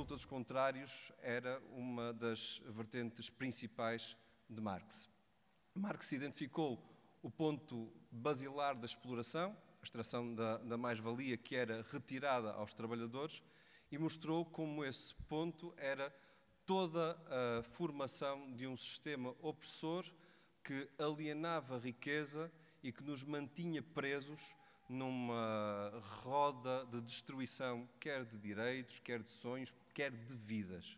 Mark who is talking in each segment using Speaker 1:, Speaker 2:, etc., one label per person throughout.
Speaker 1: luta dos contrários era uma das vertentes principais de Marx. Marx identificou o ponto basilar da exploração, a extração da, da mais-valia que era retirada aos trabalhadores, e mostrou como esse ponto era toda a formação de um sistema opressor que alienava a riqueza e que nos mantinha presos numa roda de destruição, quer de direitos, quer de sonhos, quer de vidas.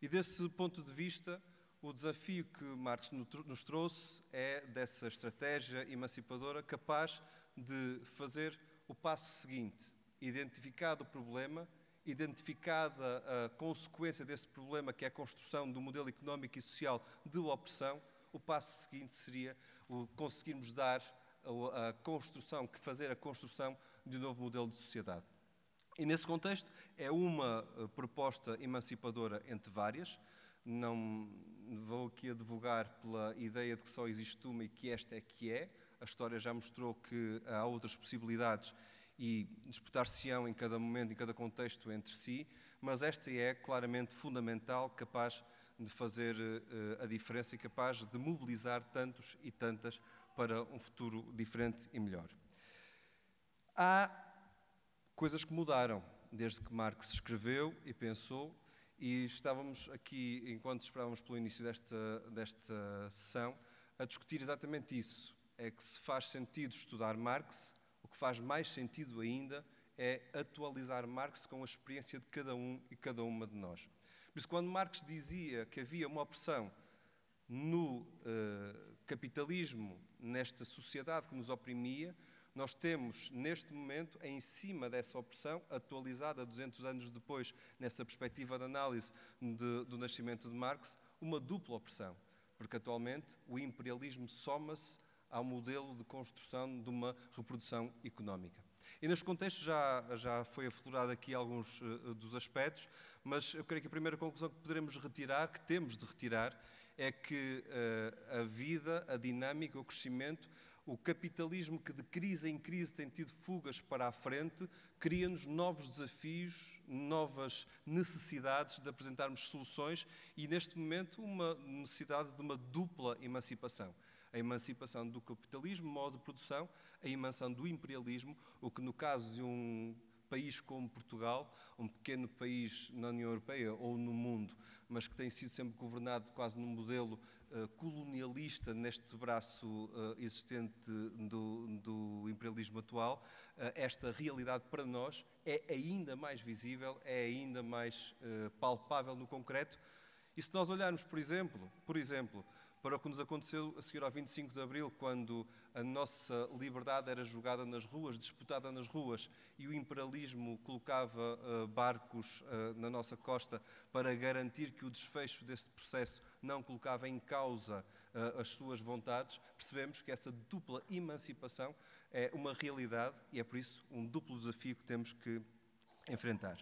Speaker 1: E desse ponto de vista, o desafio que Marx nos trouxe é dessa estratégia emancipadora capaz de fazer o passo seguinte: identificado o problema, identificada a consequência desse problema, que é a construção do modelo económico e social de opressão, o passo seguinte seria o conseguirmos dar a construção, que fazer a construção de um novo modelo de sociedade. E nesse contexto é uma eh, proposta emancipadora entre várias. Não vou aqui advogar pela ideia de que só existe uma e que esta é que é. A história já mostrou que há outras possibilidades e disputar-se-ão em cada momento, em cada contexto entre si, mas esta é claramente fundamental, capaz de fazer uh, a diferença e capaz de mobilizar tantos e tantas para um futuro diferente e melhor. Há coisas que mudaram desde que Marx escreveu e pensou, e estávamos aqui, enquanto esperávamos pelo início desta, desta sessão, a discutir exatamente isso. É que se faz sentido estudar Marx, o que faz mais sentido ainda é atualizar Marx com a experiência de cada um e cada uma de nós. Por isso, quando Marx dizia que havia uma opressão no uh, capitalismo, nesta sociedade que nos oprimia, nós temos, neste momento, em cima dessa opressão, atualizada 200 anos depois, nessa perspectiva de análise de, do nascimento de Marx, uma dupla opressão. Porque atualmente o imperialismo soma-se ao modelo de construção de uma reprodução económica. E neste contexto já, já foi aflorado aqui alguns uh, dos aspectos, mas eu creio que a primeira conclusão que poderemos retirar, que temos de retirar, é que uh, a vida, a dinâmica, o crescimento, o capitalismo que de crise em crise tem tido fugas para a frente, cria-nos novos desafios, novas necessidades de apresentarmos soluções e, neste momento, uma necessidade de uma dupla emancipação. A emancipação do capitalismo, modo de produção, a emancipação do imperialismo, o que, no caso de um país como Portugal, um pequeno país na União Europeia ou no mundo, mas que tem sido sempre governado quase num modelo colonialista neste braço uh, existente do, do, imperialismo atual, uh, esta realidade para nós é ainda mais visível, é ainda mais palpável no concreto. E se nós olharmos, por exemplo, por exemplo, para o que nos aconteceu a seguir ao 25 de Abril, quando a nossa liberdade era jogada nas ruas, disputada nas ruas, e o imperialismo colocava uh, barcos uh, na nossa costa para garantir que o desfecho desse processo não colocava em causa uh, as suas vontades, percebemos que essa dupla emancipação é uma realidade e é por isso um duplo desafio que temos que enfrentar.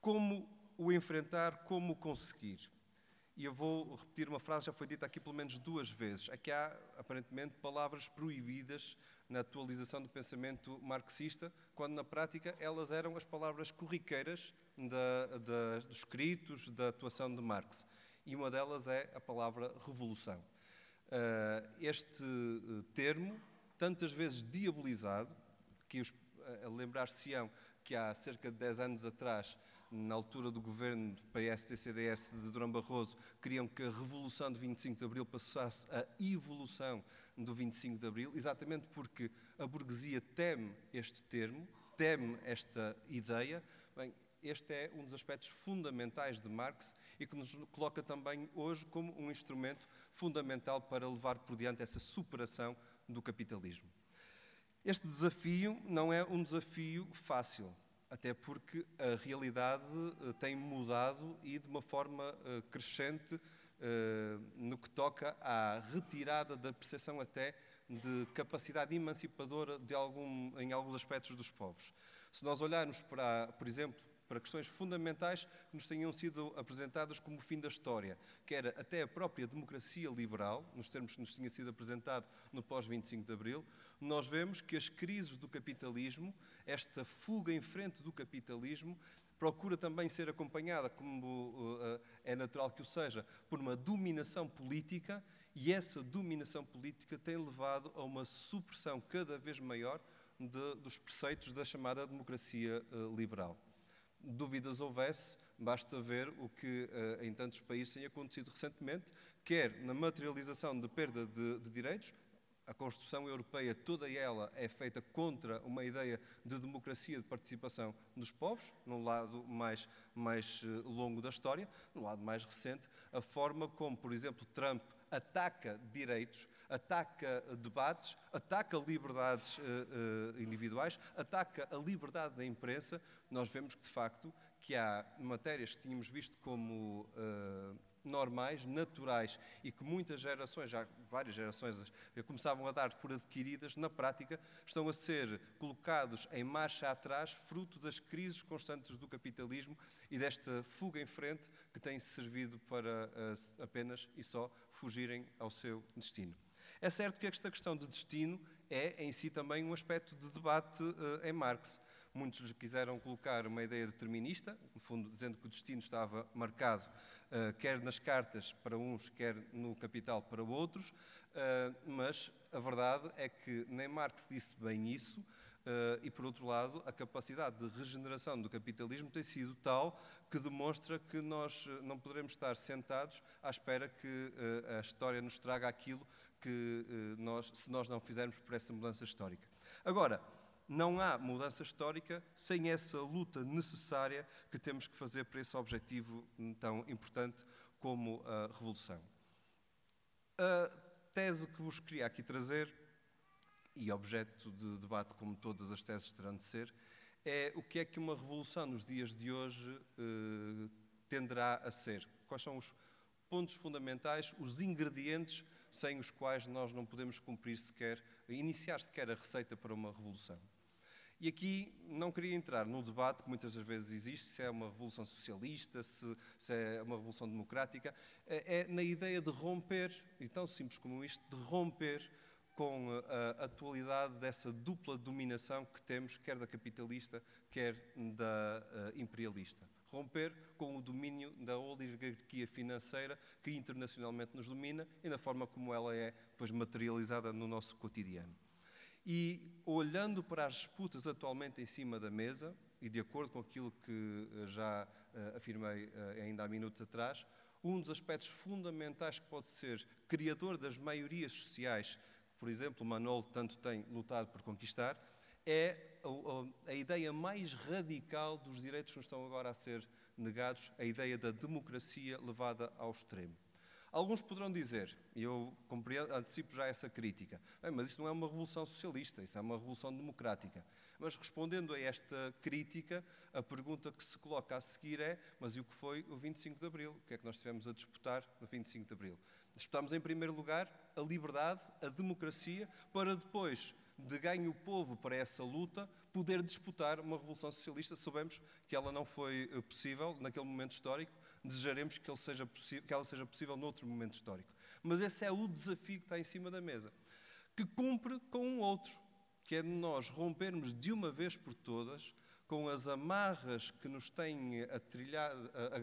Speaker 1: Como o enfrentar, como o conseguir? E eu vou repetir uma frase que já foi dita aqui pelo menos duas vezes. Aqui há, aparentemente, palavras proibidas na atualização do pensamento marxista, quando na prática elas eram as palavras corriqueiras dos escritos, da atuação de Marx. E uma delas é a palavra revolução. Uh, este uh, termo, tantas vezes diabolizado, que os, uh, lembrar-se-ão que há cerca de 10 anos atrás na altura do governo PSD-CDS de Durão Barroso, queriam que a revolução de 25 de Abril passasse a evolução do 25 de Abril, exatamente porque a burguesia teme este termo, teme esta ideia. Bem, este é um dos aspectos fundamentais de Marx e que nos coloca também hoje como um instrumento fundamental para levar por diante essa superação do capitalismo. Este desafio não é um desafio fácil até porque a realidade eh, tem mudado e de uma forma eh, crescente eh, no que toca à retirada da percepção até de capacidade emancipadora de algum, em alguns aspectos dos povos. Se nós olharmos para, por exemplo, para questões fundamentais que nos tenham sido apresentadas como o fim da história, que era até a própria democracia liberal, nos termos que nos tinha sido apresentado no pós-25 de Abril, nós vemos que as crises do capitalismo, esta fuga em frente do capitalismo, procura também ser acompanhada, como uh, é natural que o seja, por uma dominação política, e essa dominação política tem levado a uma supressão cada vez maior de, dos preceitos da chamada democracia uh, liberal. Dúvidas houvesse, basta ver o que uh, em tantos países tem acontecido recentemente, quer na materialização de perda de, de direitos, a construção europeia, toda ela é feita contra uma ideia de democracia, de participação dos povos, no lado mais, mais uh, longo da história, no lado mais recente, a forma como, por exemplo, Trump ataca direitos, ataca debates, ataca liberdades uh, uh, individuais, ataca a liberdade da imprensa, nós vemos que, de facto, que há matérias que tínhamos visto como uh, normais, naturais e que muitas gerações, já várias gerações, começavam a dar por adquiridas, na prática estão a ser colocados em marcha atrás, fruto das crises constantes do capitalismo e desta fuga em frente que tem servido para apenas e só fugirem ao seu destino. É certo que esta questão de destino é em si também um aspecto de debate uh, em Marx. Muitos lhe quiseram colocar uma ideia determinista, no fundo dizendo que o destino estava marcado uh, quer nas cartas para uns, quer no capital para outros, uh, mas a verdade é que nem Marx disse bem isso, uh, e por outro lado, a capacidade de regeneração do capitalismo tem sido tal que demonstra que nós não poderemos estar sentados à espera que a história nos traga aquilo que nós, se nós não fizermos por essa mudança histórica. Agora, não há mudança histórica sem essa luta necessária que temos que fazer para esse objetivo tão importante como a revolução. A tese que vos queria aqui trazer, e objeto de debate como todas as teses terão de ser, é o que é que uma revolução nos dias de hoje eh, tenderá a ser. Quais são os pontos fundamentais, os ingredientes sem os quais nós não podemos cumprir sequer, iniciar sequer a receita para uma revolução. E aqui não queria entrar no debate que muitas vezes existe, se é uma revolução socialista, se, se é uma revolução democrática, é, é, na ideia de romper, e tão simples como isto, de romper com a, a atualidade dessa dupla dominação que temos, quer da capitalista, quer da uh, imperialista. Romper com o domínio da oligarquia financeira que internacionalmente nos domina e na forma como ela é depois materializada no nosso cotidiano. E olhando para as disputas atualmente em cima da mesa, e de acordo com aquilo que eh, já afirmei ainda há minutos atrás, um dos aspectos fundamentais que pode ser criador das maiorias sociais, por exemplo, Manol tanto tem lutado por conquistar, é a, a, a ideia mais radical dos direitos que nos estão agora a ser negados, a ideia da democracia levada ao extremo. Alguns poderão dizer, e eu antecipo já essa crítica, mas isso não é uma revolução socialista, isso é uma revolução democrática. Mas respondendo a esta crítica, a pergunta que se coloca a seguir é: mas e o que foi o 25 de Abril? O que é que nós tivemos a disputar no 25 de Abril? Disputamos, em primeiro lugar, a liberdade, a democracia, para depois de ganho o povo para essa luta, poder disputar uma revolução socialista. Sabemos que ela não foi eh, possível naquele momento histórico, desejaremos que, seja que ela seja possível noutro momento histórico. Mas esse é o desafio que está em cima da mesa, que cumpre com um outro, que é de nós rompermos de uma vez por todas com as amarras que nos têm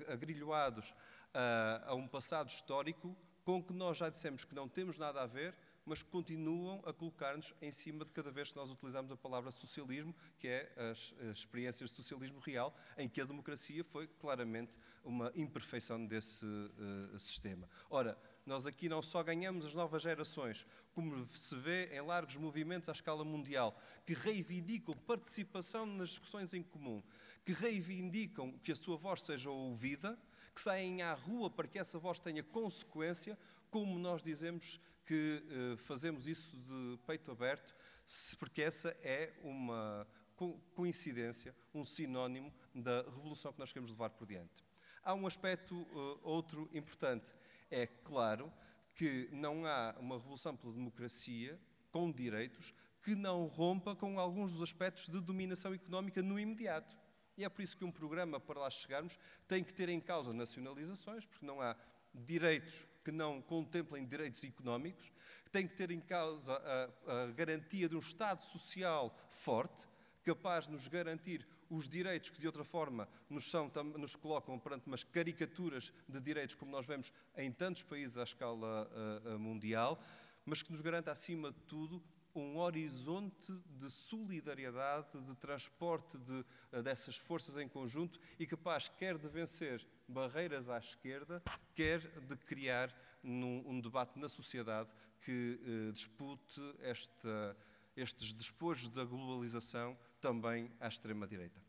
Speaker 1: agrilhoados a, a um passado histórico com que nós já dissemos que não temos nada a ver mas continuam a colocar-nos em cima de cada vez que nós utilizamos a palavra socialismo, que é as, as, experiências de socialismo real, em que a democracia foi claramente uma imperfeição desse uh, sistema. Ora, nós aqui não só ganhamos as novas gerações, como se vê em largos movimentos à escala mundial, que reivindicam participação nas discussões em comum, que reivindicam que a sua voz seja ouvida, que saem à rua para que essa voz tenha consequência, como nós dizemos que uh, fazemos isso de peito aberto, porque essa é uma coincidência, um sinónimo da revolução que nós queremos levar por diante. Há um aspecto uh, outro importante. É claro que não há uma revolução pela democracia com direitos que não rompa com alguns dos aspectos de dominação económica no imediato. E é por isso que um programa, para lá chegarmos, tem que ter em causa nacionalizações, porque não há direitos que não contemplem direitos económicos, tem que ter em causa a, a garantia de um Estado social forte, capaz de nos garantir os direitos que de outra forma nos, são, nos colocam perante umas caricaturas de direitos como nós vemos em tantos países à escala uh, mundial, mas que nos garanta acima de tudo um horizonte de solidariedade, de transporte de, uh, dessas forças em conjunto e capaz quer de vencer barreiras à esquerda, quer de criar num, um debate na sociedade que uh, dispute esta, estes despojos da globalização também à extrema-direita.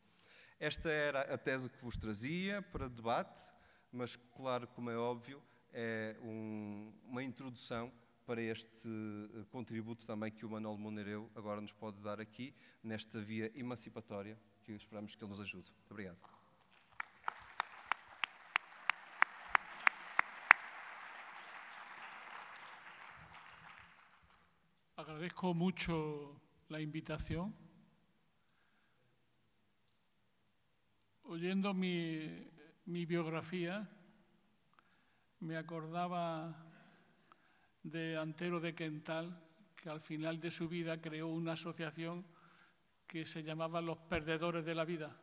Speaker 1: Esta era a tese que vos trazia para debate, mas, claro, como é óbvio, é um, uma introdução para este eh, contributo também que o Manuel Monereu agora nos pode dar aqui, nesta via emancipatória, que esperamos que ele nos ajude. Muito obrigado.
Speaker 2: Agradezco mucho la invitación. Oyendo mi, mi biografía, me acordaba de Antero de Quental, que al final de su vida creó una asociación que se llamaba Los Perdedores de la Vida.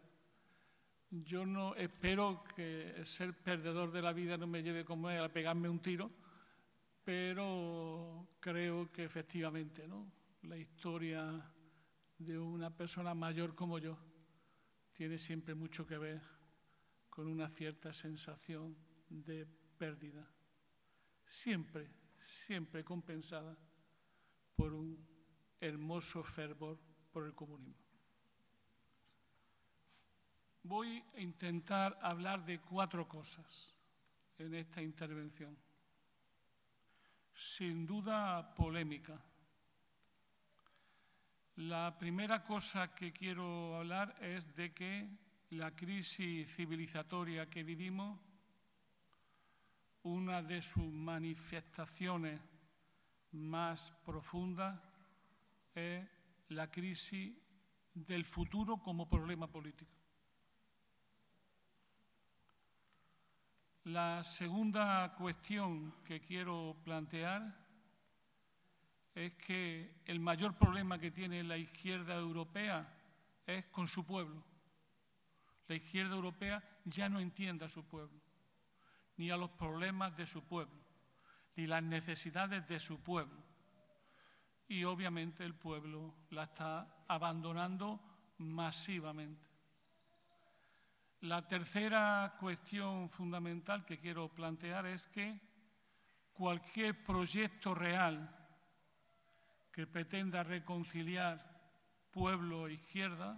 Speaker 2: Yo no espero que ser perdedor de la vida no me lleve como a pegarme un tiro, pero creo que efectivamente ¿no? la historia de una persona mayor como yo tiene siempre mucho que ver con una cierta sensación de pérdida, siempre, siempre compensada por un hermoso fervor por el comunismo. Voy a intentar hablar de cuatro cosas en esta intervención sin duda polémica. La primera cosa que quiero hablar es de que la crisis civilizatoria que vivimos, una de sus manifestaciones más profundas es la crisis del futuro como problema político. La segunda cuestión que quiero plantear es que el mayor problema que tiene la izquierda europea es con su pueblo. La izquierda europea ya no entiende a su pueblo, ni a los problemas de su pueblo, ni las necesidades de su pueblo. Y obviamente el pueblo la está abandonando masivamente. La tercera cuestión fundamental que quiero plantear es que cualquier proyecto real que pretenda reconciliar pueblo e izquierda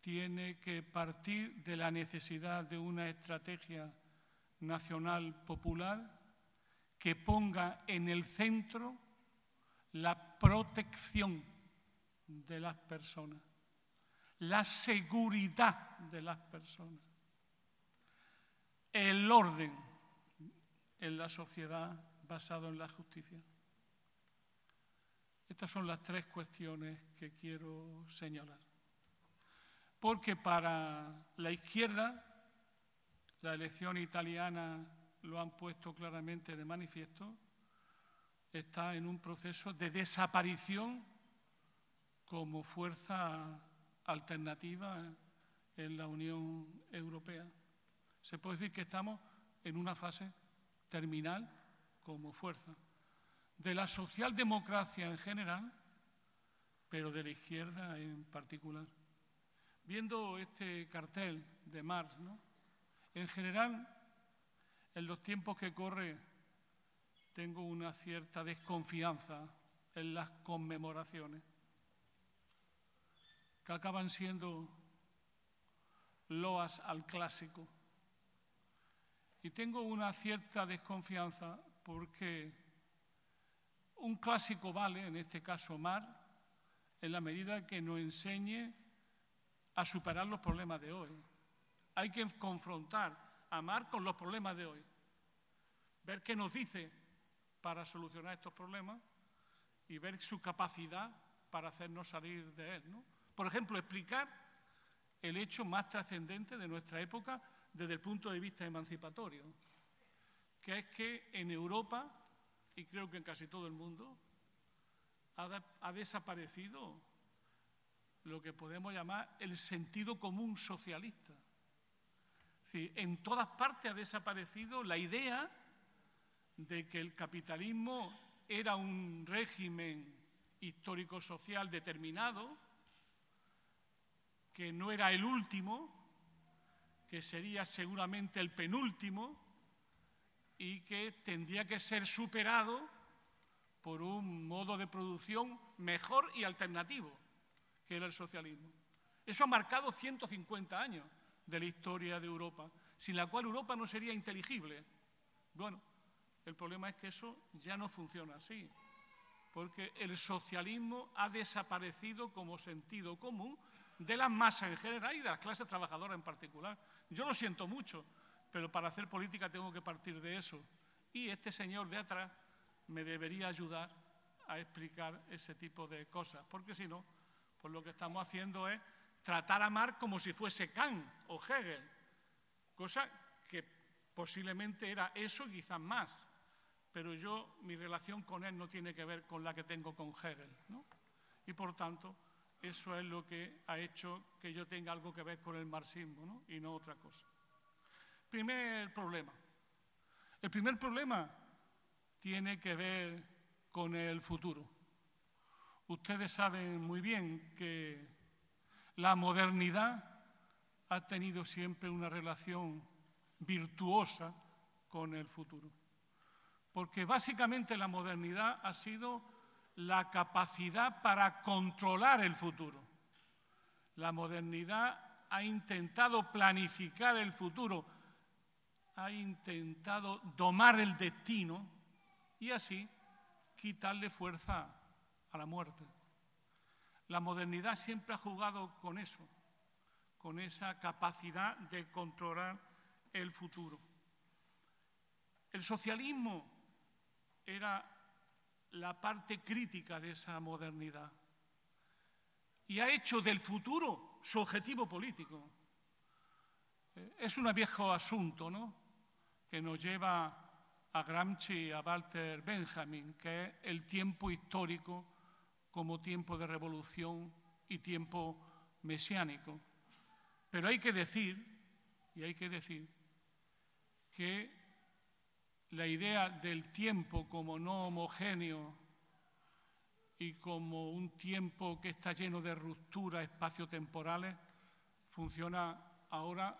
Speaker 2: tiene que partir de la necesidad de una estrategia nacional popular que ponga en el centro la protección de las personas la seguridad de las personas, el orden en la sociedad basado en la justicia. Estas son las tres cuestiones que quiero señalar. Porque para la izquierda, la elección italiana lo han puesto claramente de manifiesto, está en un proceso de desaparición como fuerza alternativa en la Unión Europea. Se puede decir que estamos en una fase terminal como fuerza de la socialdemocracia en general, pero de la izquierda en particular. Viendo este cartel de Marx, en general, en los tiempos que corre, tengo una cierta desconfianza en las conmemoraciones que acaban siendo loas al clásico. Y tengo una cierta desconfianza porque un clásico vale, en este caso Mar, en la medida que nos enseñe a superar los problemas de hoy. Hay que confrontar a Mar con los problemas de hoy, ver qué nos dice para solucionar estos problemas y ver su capacidad para hacernos salir de él. Por ejemplo, explicar el hecho más trascendente de nuestra época desde el punto de vista emancipatorio, que es que en Europa, y creo que en casi todo el mundo, ha, desaparecido lo que podemos llamar el sentido común socialista. En todas partes ha desaparecido la idea de que el capitalismo era un régimen histórico-social determinado, que no era el último, que sería seguramente el penúltimo y que tendría que ser superado por un modo de producción mejor y alternativo, que era el socialismo. Eso ha marcado 150 años de la historia de Europa, sin la cual Europa no sería inteligible. Bueno, el problema es que eso ya no funciona así, porque el socialismo ha desaparecido como sentido común de las masas en general y de las clases trabajadoras en particular. Yo lo siento mucho, pero para hacer política tengo que partir de eso. Y este señor de atrás me debería ayudar a explicar ese tipo de cosas, porque si no, pues lo que estamos haciendo es tratar a Marx como si fuese Kant o Hegel, cosa que posiblemente era eso quizás más, pero yo, mi relación con él no tiene que ver con la que tengo con Hegel, ¿no? Y por tanto, eso es lo que ha hecho que yo tenga algo que ver con el marxismo y no otra cosa. Primer problema. El primer problema tiene que ver con el futuro. Ustedes saben muy bien que la modernidad ha tenido siempre una relación virtuosa con el futuro. Porque básicamente la modernidad ha sido la capacidad para controlar el futuro. La modernidad ha intentado planificar el futuro, ha intentado domar el destino y así quitarle fuerza a la muerte. La modernidad siempre ha jugado con eso, con esa capacidad de controlar el futuro. El socialismo era la parte crítica de esa modernidad y ha hecho del futuro su objetivo político. Eh, es un viejo asunto, ¿no? Que nos lleva a Gramsci y a Walter Benjamin, que es el tiempo histórico como tiempo de revolución y tiempo mesiánico. Pero hay que decir, y hay que decir, que la idea del tiempo como no homogéneo y como un tiempo que está lleno de rupturas espaciotemporales funciona ahora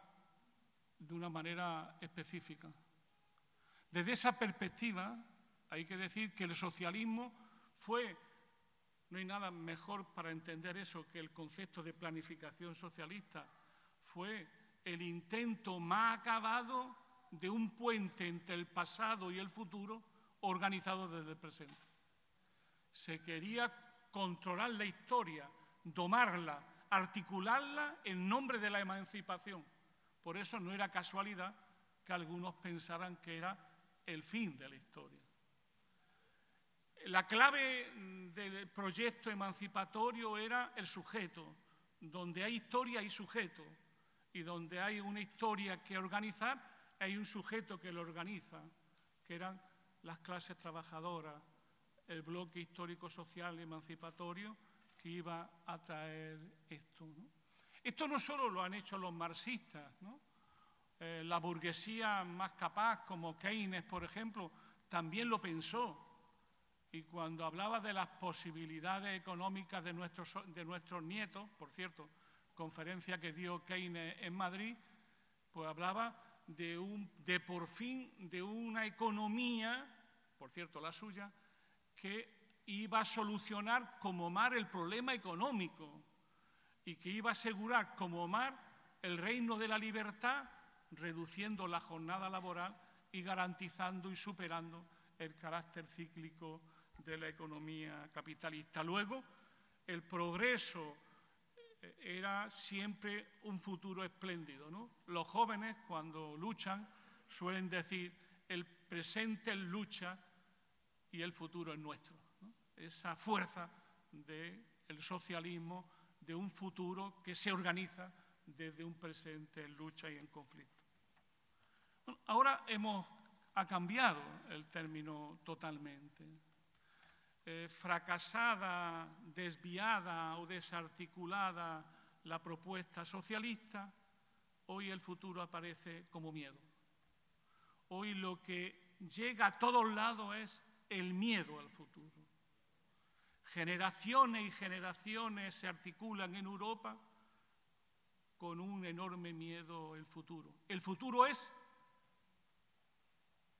Speaker 2: de una manera específica. Desde esa perspectiva hay que decir que el socialismo fue, no hay nada mejor para entender eso que el concepto de planificación socialista, fue el intento más acabado de un puente entre el pasado y el futuro organizado desde el presente. Se quería controlar la historia, domarla, articularla en nombre de la emancipación. Por eso no era casualidad que algunos pensaran que era el fin de la historia. La clave del proyecto emancipatorio era el sujeto. Donde hay historia hay sujeto. Y donde hay una historia que organizar, hay un sujeto que lo organiza, que eran las clases trabajadoras, el bloque histórico-social emancipatorio que iba a traer esto. Esto no solo lo han hecho los marxistas, eh, la burguesía más capaz, como Keynes, por ejemplo, también lo pensó. Y cuando hablaba de las posibilidades económicas de nuestros, de nuestros nietos, por cierto, conferencia que dio Keynes en Madrid, pues hablaba de, un, de por fin de una economía, por cierto la suya, que iba a solucionar como mar el problema económico y que iba a asegurar como mar el reino de la libertad, reduciendo la jornada laboral y garantizando y superando el carácter cíclico de la economía capitalista. Luego, el progreso era siempre un futuro espléndido. ¿no? Los jóvenes, cuando luchan, suelen decir, el presente lucha y el futuro es nuestro. Esa fuerza del socialismo, de un futuro que se organiza desde un presente en lucha y en conflicto. ahora hemos ha cambiado el término totalmente. Eh, fracasada, desviada o desarticulada la propuesta socialista, hoy el futuro aparece como miedo. Hoy lo que llega a todos lados es el miedo al futuro. Generaciones y generaciones se articulan en Europa con un enorme miedo al futuro. El futuro es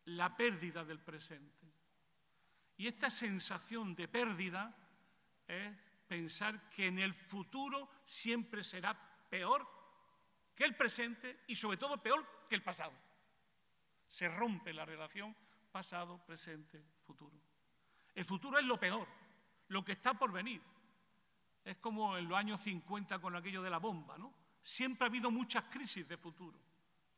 Speaker 2: la pérdida del presente. Y esta sensación de pérdida es pensar que en el futuro siempre será peor que el presente y sobre todo peor que el pasado. Se rompe la relación pasado, presente, futuro. El futuro es lo peor, lo que está por venir. Es como en los años 50 con aquello de la bomba, ¿no? Siempre ha habido muchas crisis de futuro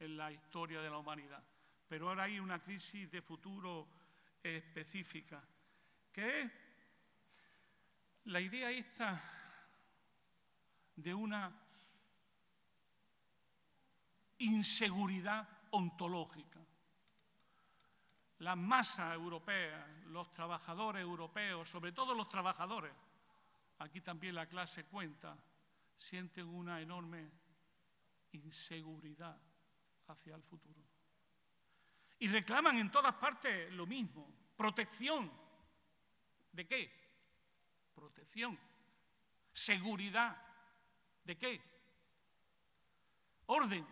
Speaker 2: en la historia de la humanidad, pero ahora hay una crisis de futuro específica, que es la idea esta de una inseguridad ontológica. La masa europea, los trabajadores europeos, sobre todo los trabajadores, aquí también la clase cuenta, sienten una enorme inseguridad hacia el futuro. Y reclaman en todas partes lo mismo, protección. ¿De qué? protección, seguridad. ¿De qué? Orden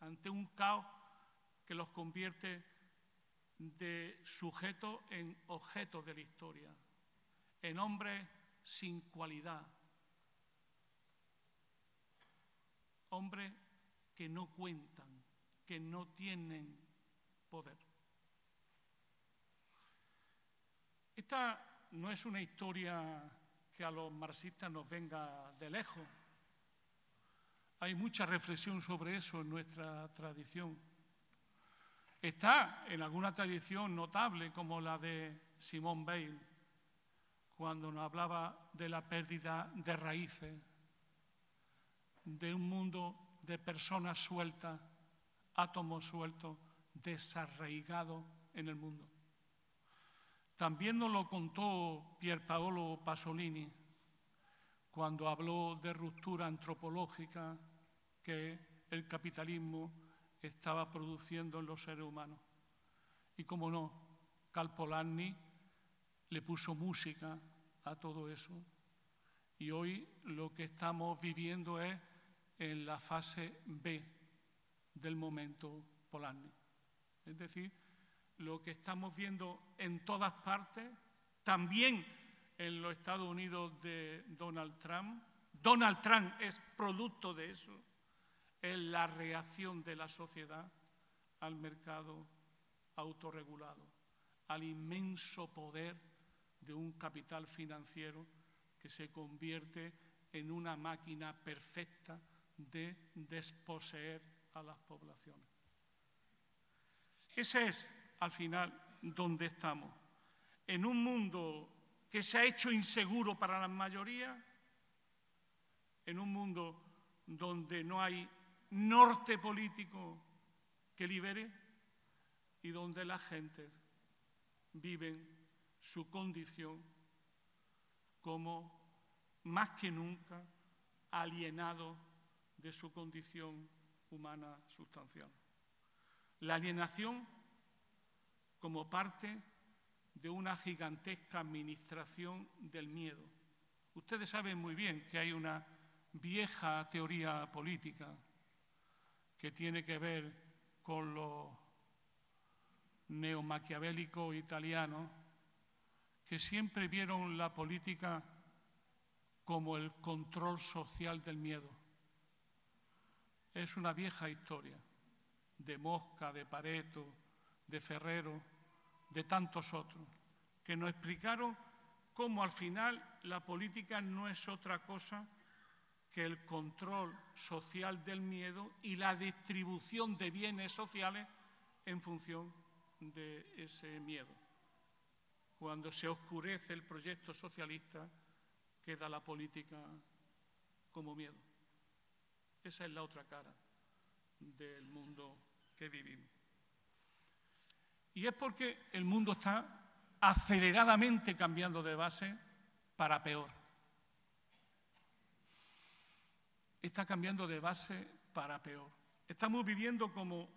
Speaker 2: ante un caos que los convierte de sujetos en objetos de la historia, en hombres sin cualidad, hombres que no cuentan, que no tienen poder. Esta no es una historia que a los marxistas nos venga de lejos. Hay mucha reflexión sobre eso en nuestra tradición. Está en alguna tradición notable como la de Simón Bale, cuando nos hablaba de la pérdida de raíces, de un mundo de personas sueltas, átomos sueltos, desarraigados en el mundo. También nos lo contó Pierpaolo Pasolini cuando habló de ruptura antropológica que el capitalismo estaba produciendo en los seres humanos. Y como no, Calpolanni le puso música a todo eso. Y hoy lo que estamos viviendo es en la fase B del momento Polanyi. Es decir, lo que estamos viendo en todas partes, también en los Estados Unidos de Donald Trump. Donald Trump es producto de eso, es la reacción de la sociedad al mercado autorregulado, al inmenso poder de un capital financiero que se convierte en una máquina perfecta de desposeer a las poblaciones. Ese es al final dónde estamos. En un mundo que se ha hecho inseguro para la mayoría, en un mundo donde no hay norte político que libere y donde la gente vive su condición como más que nunca alienado de su condición humana sustancial. La alienación como parte de una gigantesca administración del miedo. Ustedes saben muy bien que hay una vieja teoría política que tiene que ver con los neomaquiavélicos italianos, que siempre vieron la política como el control social del miedo. Es una vieja historia de Mosca, de Pareto, de Ferrero, de tantos otros, que nos explicaron cómo al final la política no es otra cosa que el control social del miedo y la distribución de bienes sociales en función de ese miedo. Cuando se oscurece el proyecto socialista, queda la política como miedo. Esa es la otra cara del mundo que vivimos. Y es porque el mundo está aceleradamente cambiando de base para peor. Está cambiando de base para peor. Estamos viviendo como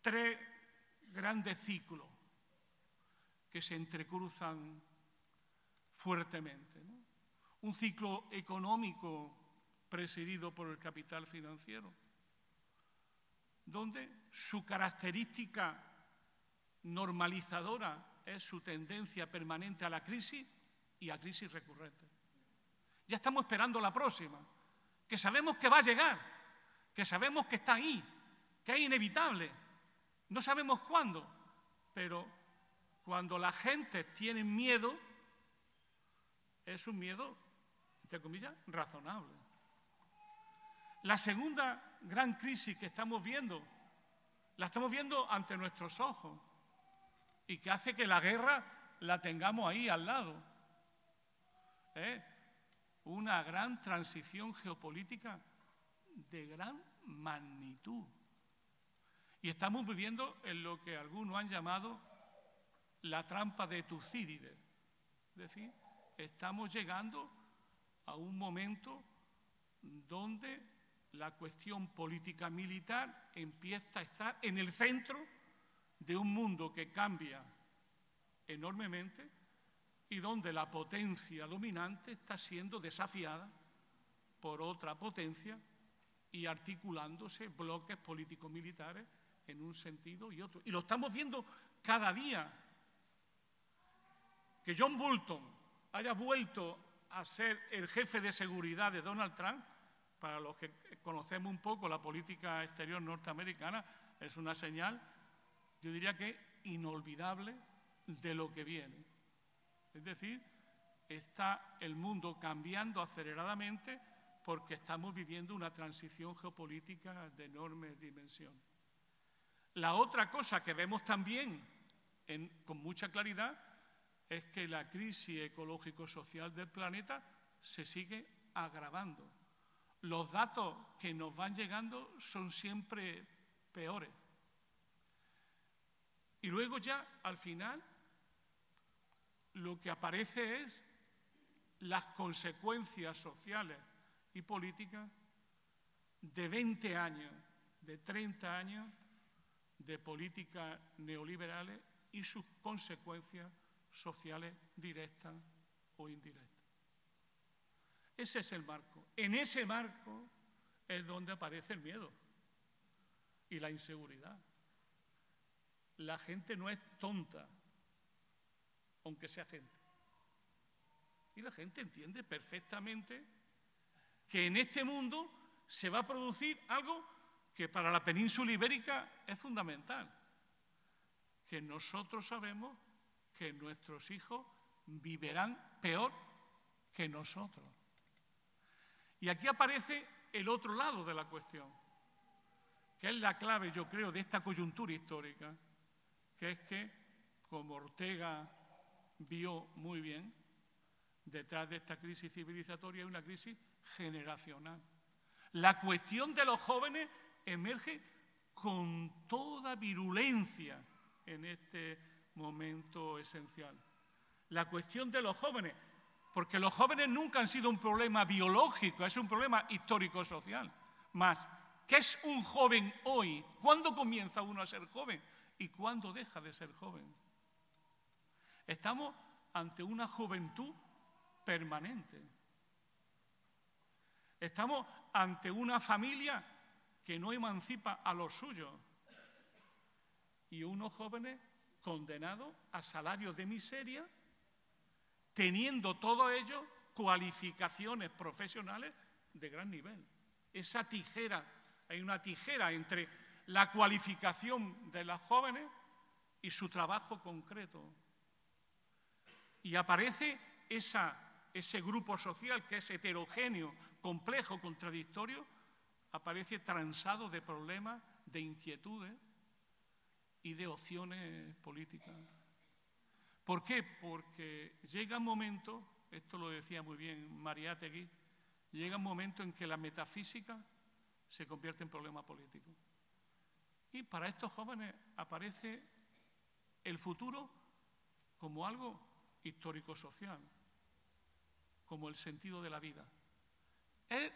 Speaker 2: tres grandes ciclos que se entrecruzan fuertemente. Un ciclo económico presidido por el capital financiero, donde su característica normalizadora es su tendencia permanente a la crisis y a crisis recurrentes. Ya estamos esperando la próxima, que sabemos que va a llegar, que sabemos que está ahí, que es inevitable. No sabemos cuándo, pero cuando la gente tiene miedo, es un miedo, entre comillas, razonable. La segunda gran crisis que estamos viendo, la estamos viendo ante nuestros ojos y que hace que la guerra la tengamos ahí al lado. ¿Eh? Una gran transición geopolítica de gran magnitud. Y estamos viviendo en lo que algunos han llamado la trampa de Tucídides. Es decir, estamos llegando a un momento donde la cuestión política militar empieza a estar en el centro de un mundo que cambia enormemente y donde la potencia dominante está siendo desafiada por otra potencia y articulándose bloques políticos militares en un sentido y otro. Y lo estamos viendo cada día. Que John Bolton haya vuelto a ser el jefe de seguridad de Donald Trump, para los que conocemos un poco la política exterior norteamericana, es una señal yo diría que inolvidable de lo que viene. Es decir, está el mundo cambiando aceleradamente porque estamos viviendo una transición geopolítica de enorme dimensión. La otra cosa que vemos también con mucha claridad es que la crisis ecológico-social del planeta se sigue agravando. Los datos que nos van llegando son siempre peores. Y luego ya, al final, lo que aparece es las consecuencias sociales y políticas de 20 años, de 30 años de políticas neoliberales y sus consecuencias sociales directas o indirectas. Ese es el marco. En ese marco es donde aparece el miedo y la inseguridad la gente no es tonta, aunque sea gente. Y la gente entiende perfectamente que en este mundo se va a producir algo que para la península ibérica es fundamental, que nosotros sabemos que nuestros hijos vivirán peor que nosotros. Y aquí aparece el otro lado de la cuestión, que es la clave, yo creo, de esta coyuntura histórica que es que, como Ortega vio muy bien, detrás de esta crisis civilizatoria hay una crisis generacional. La cuestión de los jóvenes emerge con toda virulencia en este momento esencial. La cuestión de los jóvenes, porque los jóvenes nunca han sido un problema biológico, es un problema histórico-social. Más, ¿qué es un joven hoy? ¿Cuándo comienza uno a ser joven? Y cuándo deja de ser joven. Estamos ante una juventud permanente. Estamos ante una familia que no emancipa a los suyos y unos jóvenes condenados a salarios de miseria, teniendo todo ello cualificaciones profesionales de gran nivel. Esa tijera, hay una tijera entre la cualificación de las jóvenes y su trabajo concreto. Y aparece ese grupo social que es heterogéneo, complejo, contradictorio, aparece transado de problemas, de inquietudes y de opciones políticas. ¿Por qué? Porque llega un momento, esto lo decía muy bien Mariátegui, llega un momento en que la metafísica se convierte en problema político. Y para estos jóvenes aparece el futuro como algo histórico-social, como el sentido de la vida. Es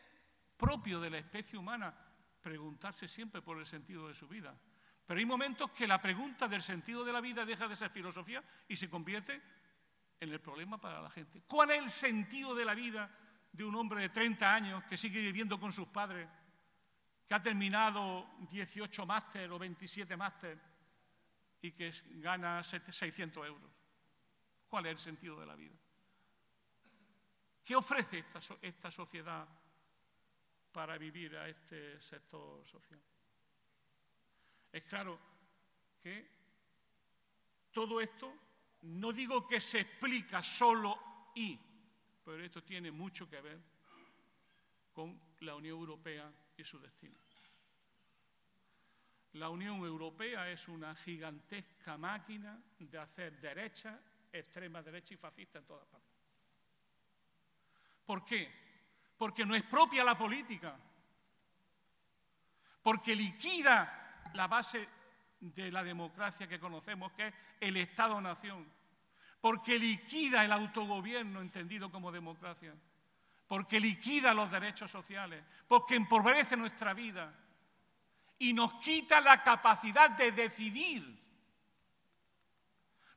Speaker 2: propio de la especie humana preguntarse siempre por el sentido de su vida. Pero hay momentos que la pregunta del sentido de la vida deja de ser filosofía y se convierte en el problema para la gente. ¿Cuál es el sentido de la vida de un hombre de 30 años que sigue viviendo con sus padres, que ha terminado 18 máster o 27 máster y que gana 600 euros? ¿Cuál es el sentido de la vida? ¿Qué ofrece esta, esta sociedad para vivir a este sector social? Es claro que todo esto no digo que se explica solo y, pero esto tiene mucho que ver con la Unión Europea su destino. La Unión Europea es una gigantesca máquina de hacer derecha, extrema derecha y fascista en todas partes. ¿Por qué? Porque no es propia la política, porque liquida la base de la democracia que conocemos, que es el Estado-nación, porque liquida el autogobierno entendido como democracia, porque liquida los derechos sociales, porque empobrece nuestra vida y nos quita la capacidad de decidir,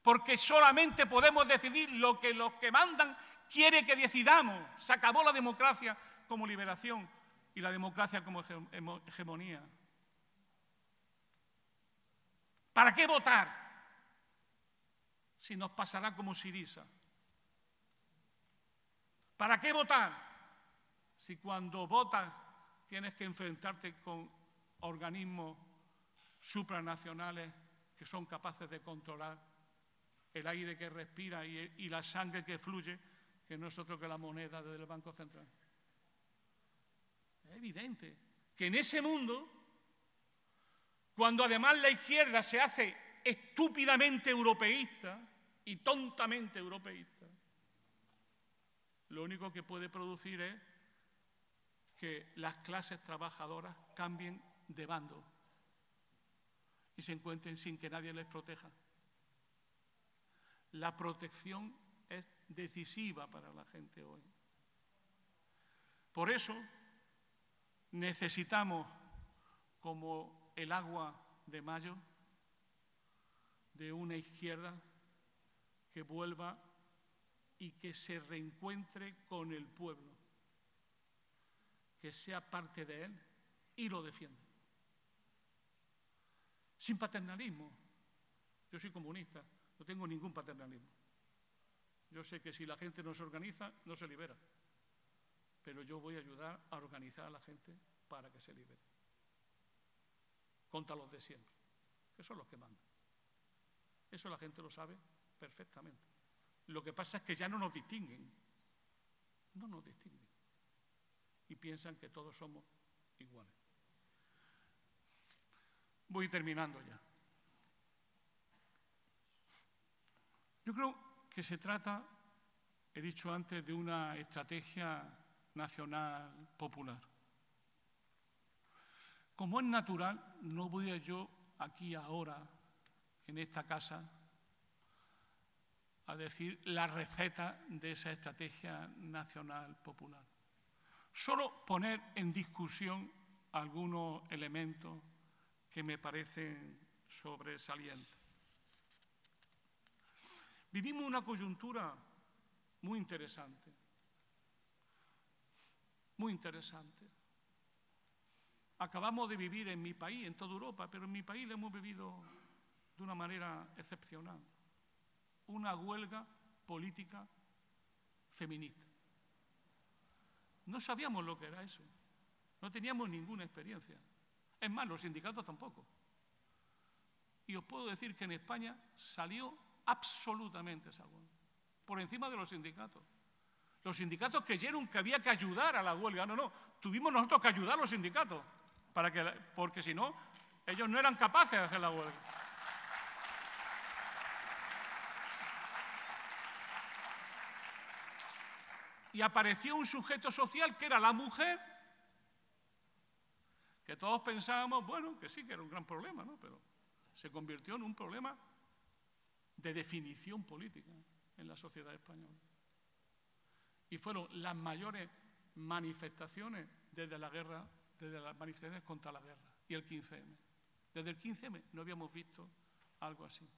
Speaker 2: porque solamente podemos decidir lo que los que mandan quieren que decidamos. Se acabó la democracia como liberación y la democracia como hegemonía. ¿Para qué votar? Si nos pasará como Sirisa. ¿Para qué votar? Si cuando votas tienes que enfrentarte con organismos supranacionales que son capaces de controlar el aire que respira y, la sangre que fluye, que no es otro que la moneda del Banco Central. Es evidente que en ese mundo cuando además la izquierda se hace estúpidamente europeísta y tontamente europeísta, lo único que puede producir es que las clases trabajadoras cambien de bando y se encuentren sin que nadie les proteja. La protección es decisiva para la gente hoy. Por eso necesitamos, como el agua de mayo de una izquierda que vuelva y que se reencuentre con el pueblo, que sea parte de él y lo defienda. Sin paternalismo. Yo soy comunista, no tengo ningún paternalismo. Yo sé que si la gente no se organiza, no se libera. Pero yo voy a ayudar a organizar a la gente para que se libere contra los de siempre, que son los que mandan. Eso la gente lo sabe perfectamente. Lo que pasa es que ya no nos distinguen, no nos distinguen. Y piensan que todos somos iguales. Voy terminando ya. Yo creo que se trata, he dicho antes, de una estrategia nacional popular. Como es natural, no voy a yo aquí ahora, en esta casa, a decir la receta de esa estrategia nacional popular. Solo poner en discusión algunos elementos que me parecen sobresalientes. Vivimos una coyuntura muy interesante, muy interesante. Acabamos de vivir en mi país, en toda Europa, pero en mi país lo hemos vivido de una manera excepcional. Una huelga política feminista. No sabíamos lo que era eso. No teníamos ninguna experiencia. Es más, los sindicatos tampoco. Y os puedo decir que en España salió absolutamente esa huelga. Por encima de los sindicatos. Los sindicatos creyeron que había que ayudar a la huelga. No, no, tuvimos nosotros que ayudar a los sindicatos para que, porque si no, ellos no eran capaces de hacer la huelga. Y apareció un sujeto social que era la mujer, que todos pensábamos, bueno, que sí, que era un gran problema, ¿no? Pero se convirtió en un problema de definición política en la sociedad española. Y fueron las mayores manifestaciones desde la guerra, desde las manifestaciones contra la guerra y el 15M. Desde el 15M no habíamos visto algo así.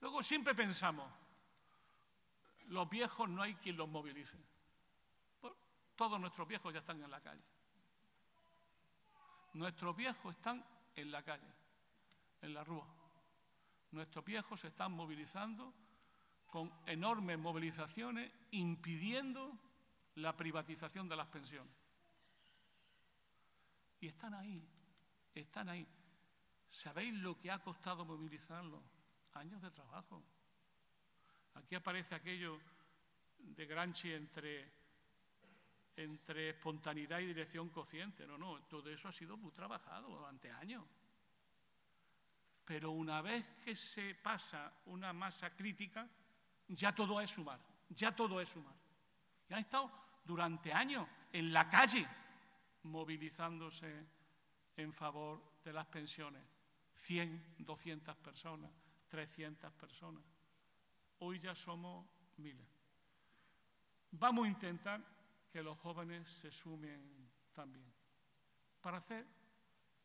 Speaker 2: Luego siempre pensamos, los viejos no hay quien los movilice. Todos nuestros viejos ya están en la calle. Nuestros viejos están en la calle, en la rúa. Nuestros viejos se están movilizando con enormes movilizaciones impidiendo la privatización de las pensiones. Y están ahí, están ahí. ¿Sabéis lo que ha costado movilizarlos? Años de trabajo. Aquí aparece aquello de Granchi entre, entre espontaneidad y dirección consciente. No, no, todo eso ha sido muy trabajado durante años. Pero una vez que se pasa una masa crítica, ya todo es sumar, ya todo es sumar. Y han estado durante años en la calle movilizándose en favor de las pensiones. 100, 200 personas, 300 personas. Hoy ya somos miles. Vamos a intentar que los jóvenes se sumen también. ¿Para hacer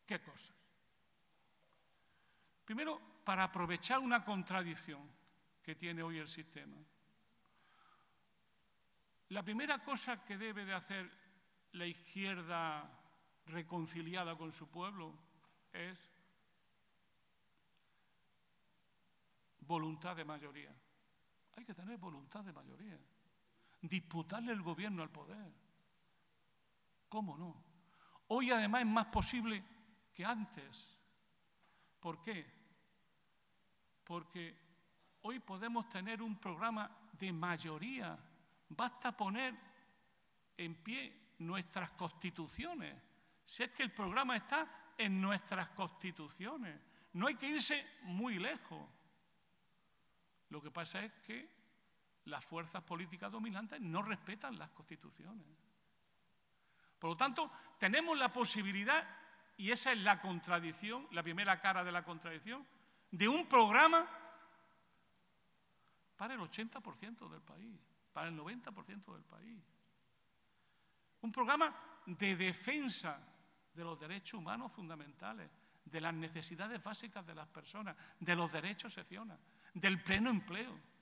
Speaker 2: qué cosas? Primero, para aprovechar una contradicción que tiene hoy el sistema. La primera cosa que debe de hacer la izquierda reconciliada con su pueblo es voluntad de mayoría. Hay que tener voluntad de mayoría. Disputarle el gobierno al poder. ¿Cómo no? Hoy además es más posible que antes. ¿Por qué? Porque hoy podemos tener un programa de mayoría. Basta poner en pie nuestras constituciones. Si es que el programa está en nuestras constituciones. No hay que irse muy lejos. Lo que pasa es que las fuerzas políticas dominantes no respetan las constituciones. Por lo tanto, tenemos la posibilidad, y esa es la contradicción, la primera cara de la contradicción, de un programa para el 80% del país, para el 90% del país. Un programa de defensa de los derechos humanos fundamentales, de las necesidades básicas de las personas, de los derechos seccionales, del pleno empleo.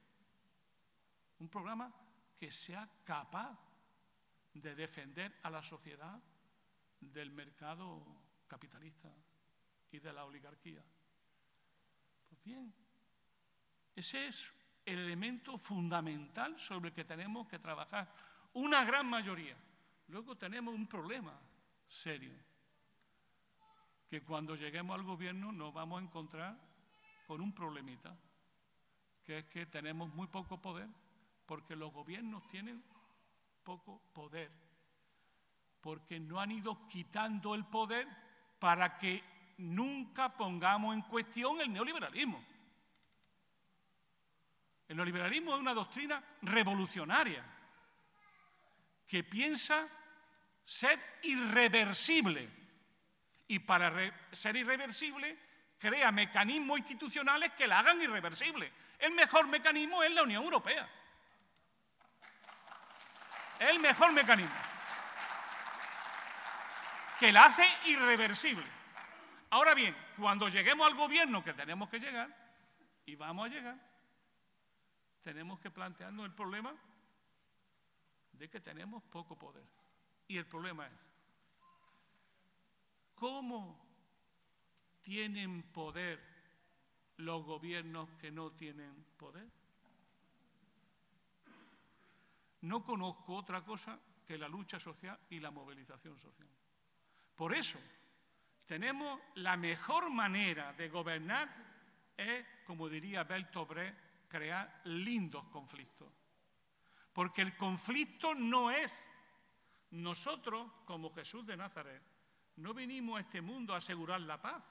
Speaker 2: Programa que sea capaz de defender a la sociedad del mercado capitalista y de la oligarquía. Pues bien, ese es el elemento fundamental sobre el que tenemos que trabajar. Una gran mayoría. Luego tenemos un problema serio, que cuando lleguemos al gobierno nos vamos a encontrar con un problemita que es que tenemos muy poco poder, porque los gobiernos tienen poco poder, porque no han ido quitando el poder para que nunca pongamos en cuestión el neoliberalismo. El neoliberalismo es una doctrina revolucionaria que piensa ser irreversible y para ser irreversible crea mecanismos institucionales que la hagan irreversible el mejor mecanismo es la Unión Europea. El mejor mecanismo. Que la hace irreversible. Ahora bien, cuando lleguemos al gobierno que tenemos que llegar, y vamos a llegar, tenemos que plantearnos el problema de que tenemos poco poder. Y el problema es, ¿cómo tienen poder los gobiernos que no tienen poder? No conozco otra cosa que la lucha social y la movilización social. Por eso, tenemos la mejor manera de gobernar es, como diría Bertolt crear lindos conflictos. Porque el conflicto no es nosotros, como Jesús de Nazaret, no venimos a este mundo a asegurar la paz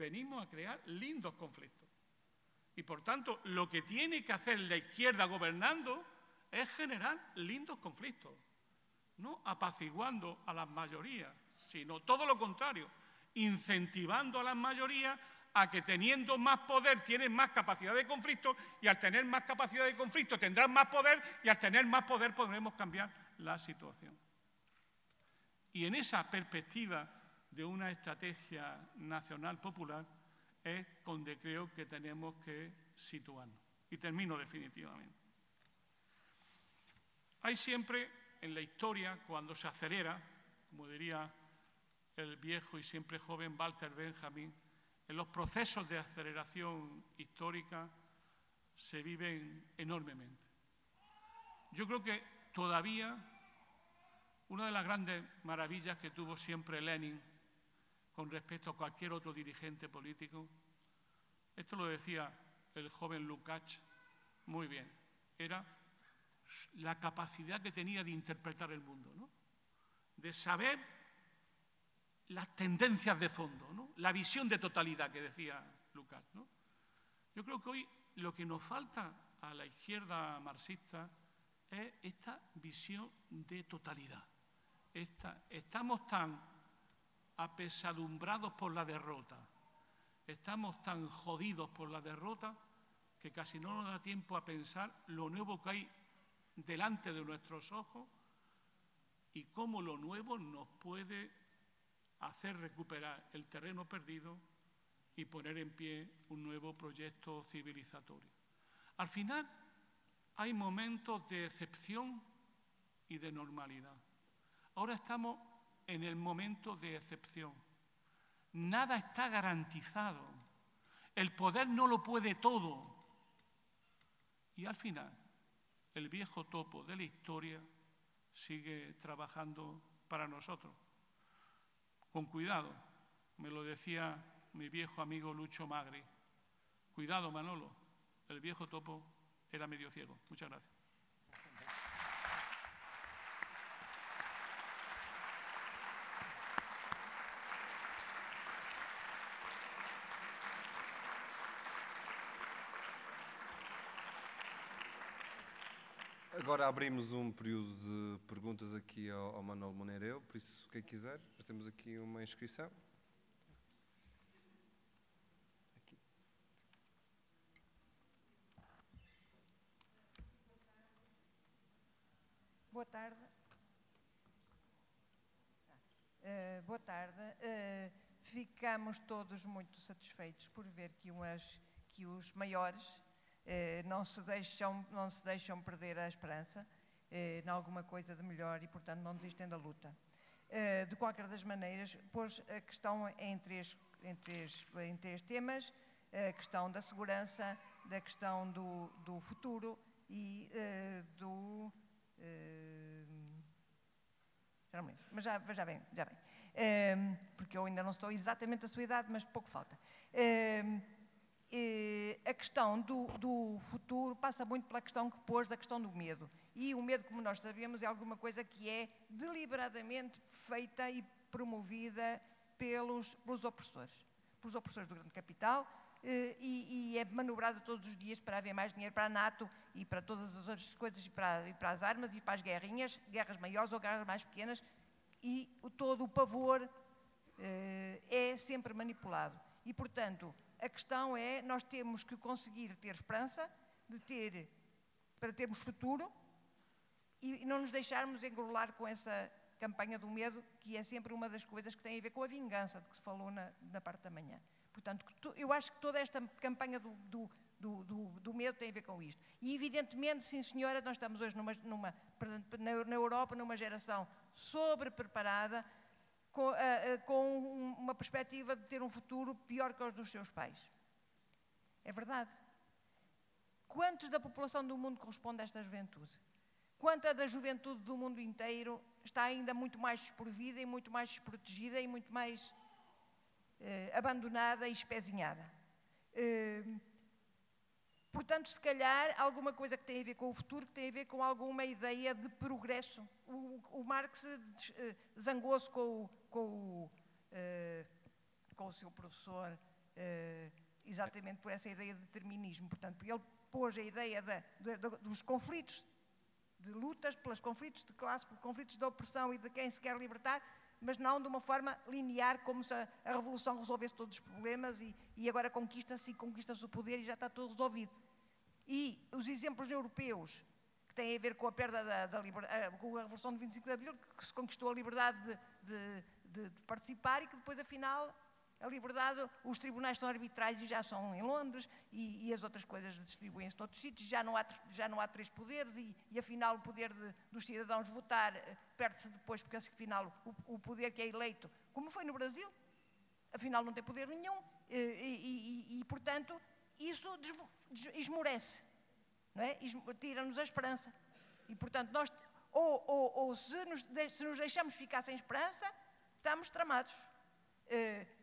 Speaker 2: venimos a crear lindos conflictos. Y por tanto, lo que tiene que hacer la izquierda gobernando es generar lindos conflictos, no apaciguando a las mayorías, sino todo lo contrario, incentivando a las mayorías a que teniendo más poder tienen más capacidad de conflicto y al tener más capacidad de conflicto tendrán más poder y al tener más poder podremos cambiar la situación. Y en esa perspectiva de una estrategia nacional popular es donde creo que tenemos que situarnos. Y termino definitivamente. Hay siempre en la historia, cuando se acelera, como diría el viejo y siempre joven Walter Benjamin, en los procesos de aceleración histórica se viven enormemente. Yo creo que todavía una de las grandes maravillas que tuvo siempre Lenin con respecto a cualquier otro dirigente político, esto lo decía el joven Lukács muy bien, era la capacidad que tenía de interpretar el mundo, ¿no? de saber las tendencias de fondo, ¿no? la visión de totalidad que decía Lucas. ¿no? Yo creo que hoy lo que nos falta a la izquierda marxista es esta visión de totalidad. estamos tan apesadumbrados por la derrota, estamos tan jodidos por la derrota que casi no nos da tiempo a pensar lo nuevo que hay delante de nuestros ojos y cómo lo nuevo nos puede hacer recuperar el terreno perdido y poner en pie un nuevo proyecto civilizatorio. Al final hay momentos de excepción y de normalidad. Ahora estamos en el momento de excepción. Nada está garantizado. El poder no lo puede todo. Y al final, el viejo topo de la historia sigue trabajando para nosotros. Con cuidado, me lo decía mi viejo amigo Lucho Magri. Cuidado, Manolo, el viejo topo era medio ciego. Muchas gracias.
Speaker 1: Agora abrimos um período de perguntas aqui ao, ao Manuel Moneireu, por isso, quem quiser, já temos aqui uma inscrição.
Speaker 3: Boa tarde. Uh, boa tarde. Uh, ficamos todos muito satisfeitos por ver que, umas, que os maiores não, se deixam, não se deixam perder a esperança eh, em alguma coisa de melhor e, portanto, não desistem da luta. Eh, de qualquer das maneiras, pôs a questão em três, em três, em três temas, a questão da segurança, da questão do, do futuro e do... mas já, já vem, já vem. porque eu ainda não estou exatamente a sua idade, mas pouco falta. Eh, a questão do, do, futuro passa muito pela questão que pôs da questão do medo. E o medo, como nós sabemos, é alguma coisa que é deliberadamente feita e promovida pelos, pelos opressores, pelos opressores do grande capital, eh, e, e, é manobrada todos os dias para haver mais dinheiro para a NATO e para todas as outras coisas, e para, e para as armas e para as guerrinhas, guerras maiores ou guerras mais pequenas, e todo o pavor eh, é sempre manipulado. E, portanto, a questão é, nós temos que conseguir ter esperança, de ter, para termos futuro e não nos deixarmos engrolar com essa campanha do medo, que é sempre uma das coisas que tem a ver com a vingança, de que se falou na, na parte da manhã. Portanto, eu acho que toda esta campanha do, do, do, do, medo tem a ver com isto. E, evidentemente, sim, senhora, nós estamos hoje numa, numa, na Europa numa geração sobre-preparada, com, uh, com uma perspectiva de ter um futuro pior que os dos seus pais. É verdade. Quantos da população do mundo corresponde a esta juventude? Quanta da juventude do mundo inteiro está ainda muito mais desprovida e muito mais desprotegida e muito mais uh, abandonada e espezinhada? Portanto, se calhar, alguma coisa que tem a ver com o futuro, que tem a ver com alguma ideia de progresso. O, o Marx eh, zangou-se com, com, uh, com, o seu professor exatamente por essa ideia de determinismo. Portanto, ele pôs a ideia de, de, de, dos conflitos de lutas pelos conflitos de classe, pelos conflitos de opressão e de quem se quer libertar, mas não de uma forma linear, como se a, a revolução resolvesse todos os problemas e, e agora conquista-se e conquista-se o poder e já está tudo resolvido. E os exemplos europeus, que têm a ver com a perda da, da liberdade, com a Revolução de 25 de Abril, que se conquistou a liberdade de, de, de, de participar e que depois, afinal, a liberdade, os tribunais são arbitrais e já são em Londres e, e as outras coisas distribuem-se em outros sítios, já não há, já não há três poderes e, e afinal o poder de, dos cidadãos votar eh, perde-se depois porque afinal o, o, poder que é eleito, como foi no Brasil, afinal não tem poder nenhum e, e, e portanto isso esmorece, é? tira-nos a esperança. E portanto nós ou, ou, ou se, nos, se nos deixamos ficar sem esperança estamos tramados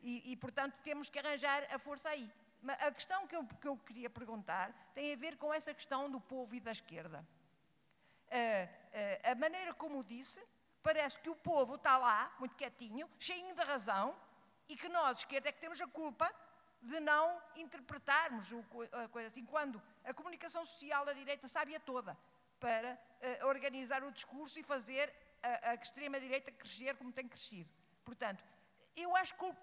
Speaker 3: e, e, portanto, temos que arranjar a força aí. Mas a questão que eu, que eu, queria perguntar tem a ver com essa questão do povo e da esquerda. Uh, uh, a maneira como disse, parece que o povo está lá, muito quietinho, cheio de razão, e que nós, esquerda, é que temos a culpa de não interpretarmos a coisa assim, quando a comunicação social da direita sabe a toda para organizar o discurso e fazer a, a extrema-direita crescer como tem crescido. Portanto, eu acho que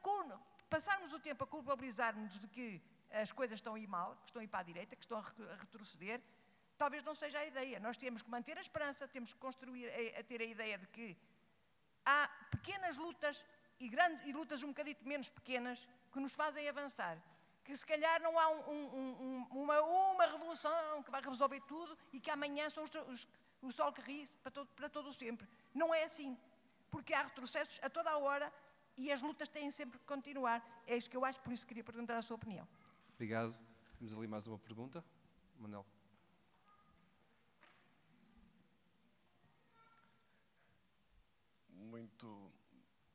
Speaker 3: passarmos o tempo a culpabilizar-nos de que as coisas estão a ir mal, que estão a ir para a direita, que estão a retroceder, talvez não seja a ideia. Nós temos que manter a esperança, temos que construir, a, a ter a ideia de que há pequenas lutas e, grandes, e lutas um bocadinho menos pequenas que nos fazem avançar. Que se calhar não há um, um, um, uma, uma revolução que vai resolver tudo e que amanhã são os, os, o sol que ri para todo, para todo sempre. Não é assim. Porque há retrocessos a toda a hora e as lutas têm sempre que continuar. É isso que eu acho, por isso queria perguntar a sua opinião.
Speaker 1: Obrigado. Temos ali mais uma pergunta. Manel.
Speaker 4: Muito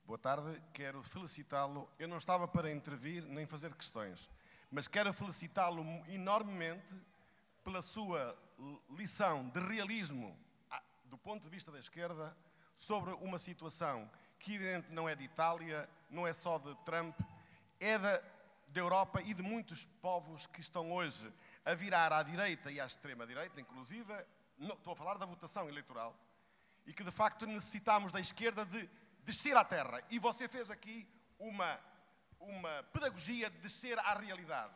Speaker 4: boa tarde. Quero felicitá-lo. Eu não estava para intervir nem fazer questões, mas quero felicitá-lo enormemente pela sua lição de realismo do ponto de vista da esquerda sobre uma situação que evidente não é de Itália, não é só de Trump, é da, da Europa e de muitos povos que estão hoje a virar à direita e à extrema-direita, inclusive, não, estou a falar da votação eleitoral, e que de facto necessitamos da esquerda de descer à terra. E você fez aqui uma, uma pedagogia de descer à realidade.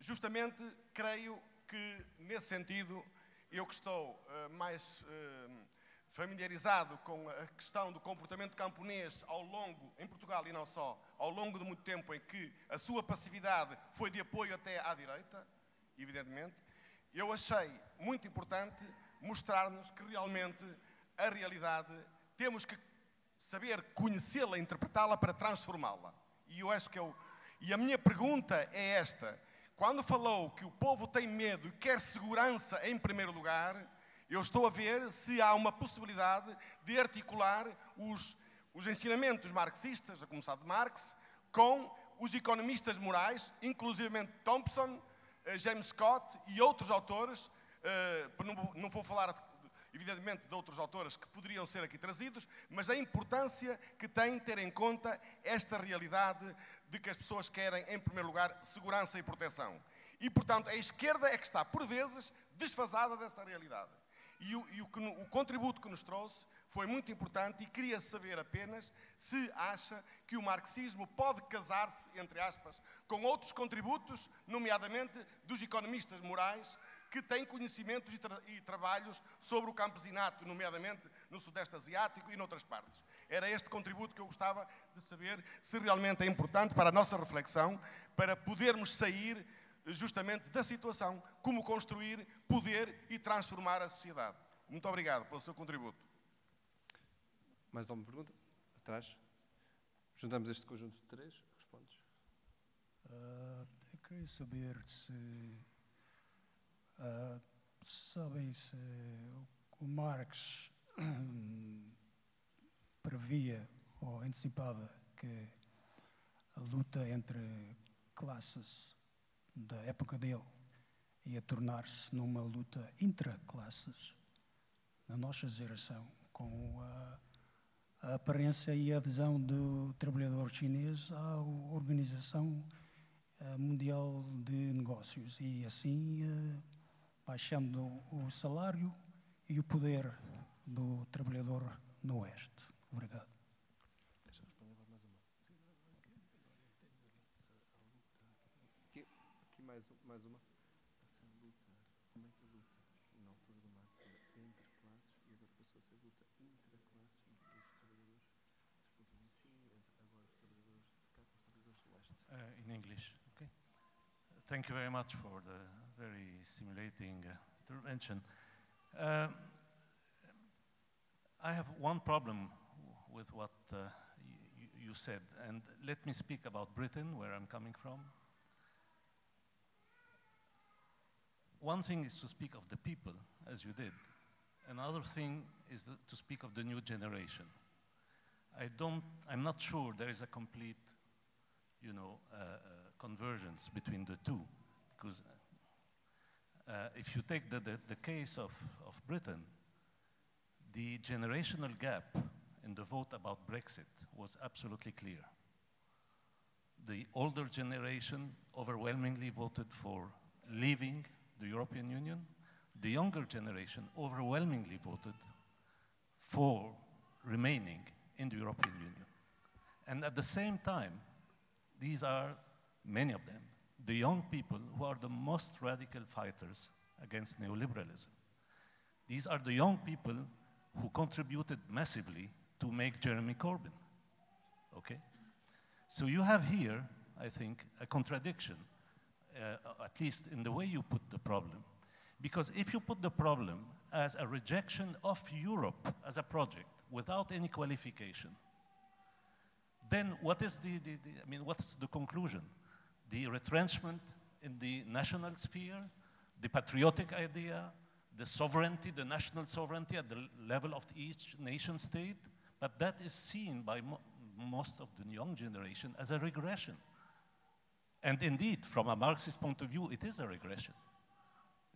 Speaker 4: Justamente, creio que nesse sentido, eu que estou uh, mais. Uh, familiarizado com a questão do comportamento camponês ao longo, em Portugal e não só, ao longo de muito tempo em que a sua passividade foi de apoio até à direita, evidentemente, eu achei muito importante mostrar-nos que realmente a realidade temos que saber conhecê-la, interpretá-la para transformá-la. E eu acho que eu e a minha pergunta é esta: quando falou que o povo tem medo e quer segurança em primeiro lugar, eu estou a ver se há uma possibilidade de articular os, os ensinamentos marxistas, a começar de Marx, com os economistas morais, inclusive Thompson, eh, James Scott e outros autores, eh, não vou falar evidentemente de outros autores que poderiam ser aqui trazidos, mas a importância que tem ter em conta esta realidade de que as pessoas querem, em primeiro lugar, segurança e proteção. E, portanto, a esquerda é que está, por vezes, desfasada dessa realidade. E, o, e o, que, o contributo que nos trouxe foi muito importante e queria saber apenas se acha que o marxismo pode casar-se, entre aspas, com outros contributos, nomeadamente dos economistas morais, que têm conhecimentos e, tra e, trabalhos sobre o campesinato, nomeadamente no Sudeste Asiático e noutras partes. Era este contributo que eu gostava de saber se realmente é importante para a nossa reflexão, para podermos sair justamente da situação, como construir poder e transformar a sociedade. Muito obrigado pelo seu contributo.
Speaker 1: Mais alguma pergunta? Atrás. Juntamos este conjunto de três. Respondes.
Speaker 5: Uh, eu queria saber se uh, sabem se o Marx previa ou antecipava que a luta entre classes da época dele ia tornar-se numa luta intra-classes na nossa geração, com a, a, aparência e a adesão do trabalhador chinês à Organização eh, Mundial de Negócios e assim eh, baixando o salário e o poder do trabalhador no Oeste. Obrigado.
Speaker 6: Thank you very much for the very stimulating uh, intervention. Uh, I have one problem with what uh, you said, and let me speak about Britain, where I'm coming from. One thing is to speak of the people, as you did. Another thing is to speak of the new generation. I don't, I'm not sure there is a complete you know, uh, uh, convergence between the two. Because uh, if you take the, the, the case of, of Britain, the generational gap in the vote about Brexit was absolutely clear. The older generation overwhelmingly voted for leaving the European Union. The younger generation overwhelmingly voted for remaining in the European Union. And at the same time, these are, many of them, the young people who are the most radical fighters against neoliberalism. These are the young people who contributed massively to make Jeremy Corbyn. Okay? So you have here, I think, a contradiction, uh, at least in the way you put the problem. Because if you put the problem as a rejection of Europe as a project without any qualification, then what is the, the, the, I mean, what's the conclusion? The retrenchment in the national sphere, the patriotic idea, the sovereignty, the national sovereignty at the level of each nation state, but that is seen by mo- most of the young generation as a regression. And indeed, from a Marxist point of view, it is a regression.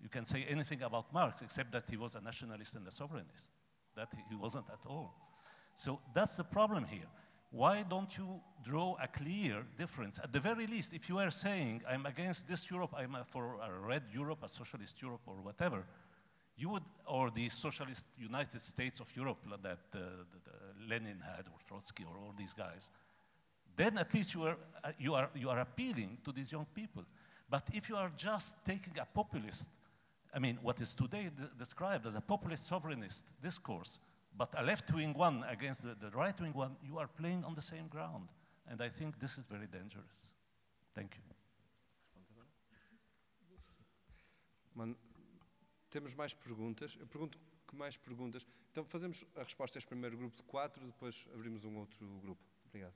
Speaker 6: You can say anything about Marx except that he was a nationalist and a sovereignist. That he- he wasn't at all. So that's the problem here. Why don't you draw a clear difference? At the very least, if you are saying, I'm against this Europe, I'm uh, for a red Europe, a socialist Europe, or whatever, you would, or the socialist United States of Europe that uh, the, the Lenin had, or Trotsky, or all these guys, then at least you are, uh, you, are, you are appealing to these young people. But if you are just taking a populist, I mean, what is today de- described as a populist sovereignist discourse, but a left wing one against the, the right wing one, you are playing on the same ground. And I think this is very dangerous. Thank you.
Speaker 1: Man- temos mais perguntas. Eu pergunto que mais perguntas. Então fazemos a resposta a este primeiro grupo de quatro, depois abrimos um outro grupo. Obrigado.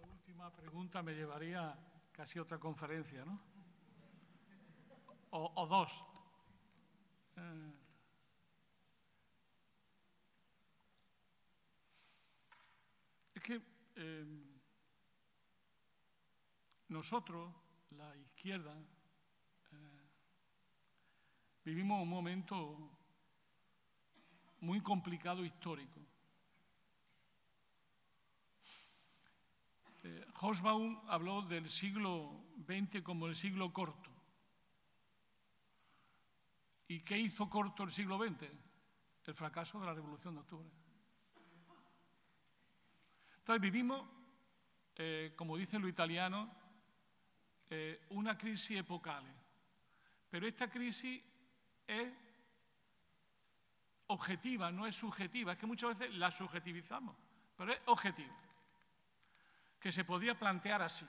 Speaker 2: La última pregunta me llevaría casi a otra conferencia, ¿no? O, o dos. Eh, nosotros, la izquierda, eh, vivimos un momento muy complicado histórico. Eh, habló del siglo XX como el siglo corto. ¿Y qué hizo corto el siglo XX? El fracaso de la Revolución de Octubre. Entonces vivimos, eh, como dicen los italianos, eh, una crisis epocal. Pero esta crisis es objetiva, no es subjetiva. Es que muchas veces la subjetivizamos, pero es objetiva que se podría plantear así.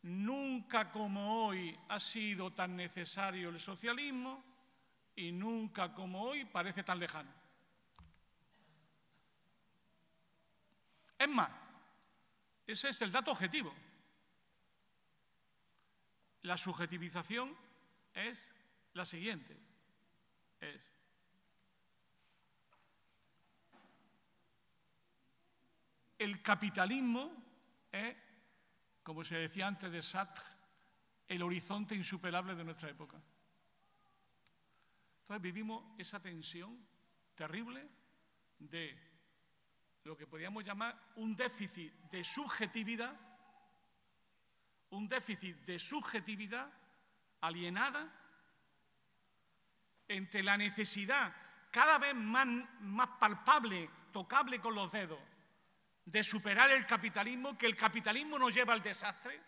Speaker 2: Nunca como hoy ha sido tan necesario el socialismo y nunca como hoy parece tan lejano. Es más, ese es el dato objetivo. La subjetivización es la siguiente. Es el capitalismo es, como se decía antes de Sartre, el horizonte insuperable de nuestra época. Entonces vivimos esa tensión terrible de lo que podríamos llamar un déficit de subjetividad, un déficit de subjetividad alienada entre la necesidad cada vez más, palpable, tocable con los dedos, de superar el capitalismo, que el capitalismo nos lleva al desastre,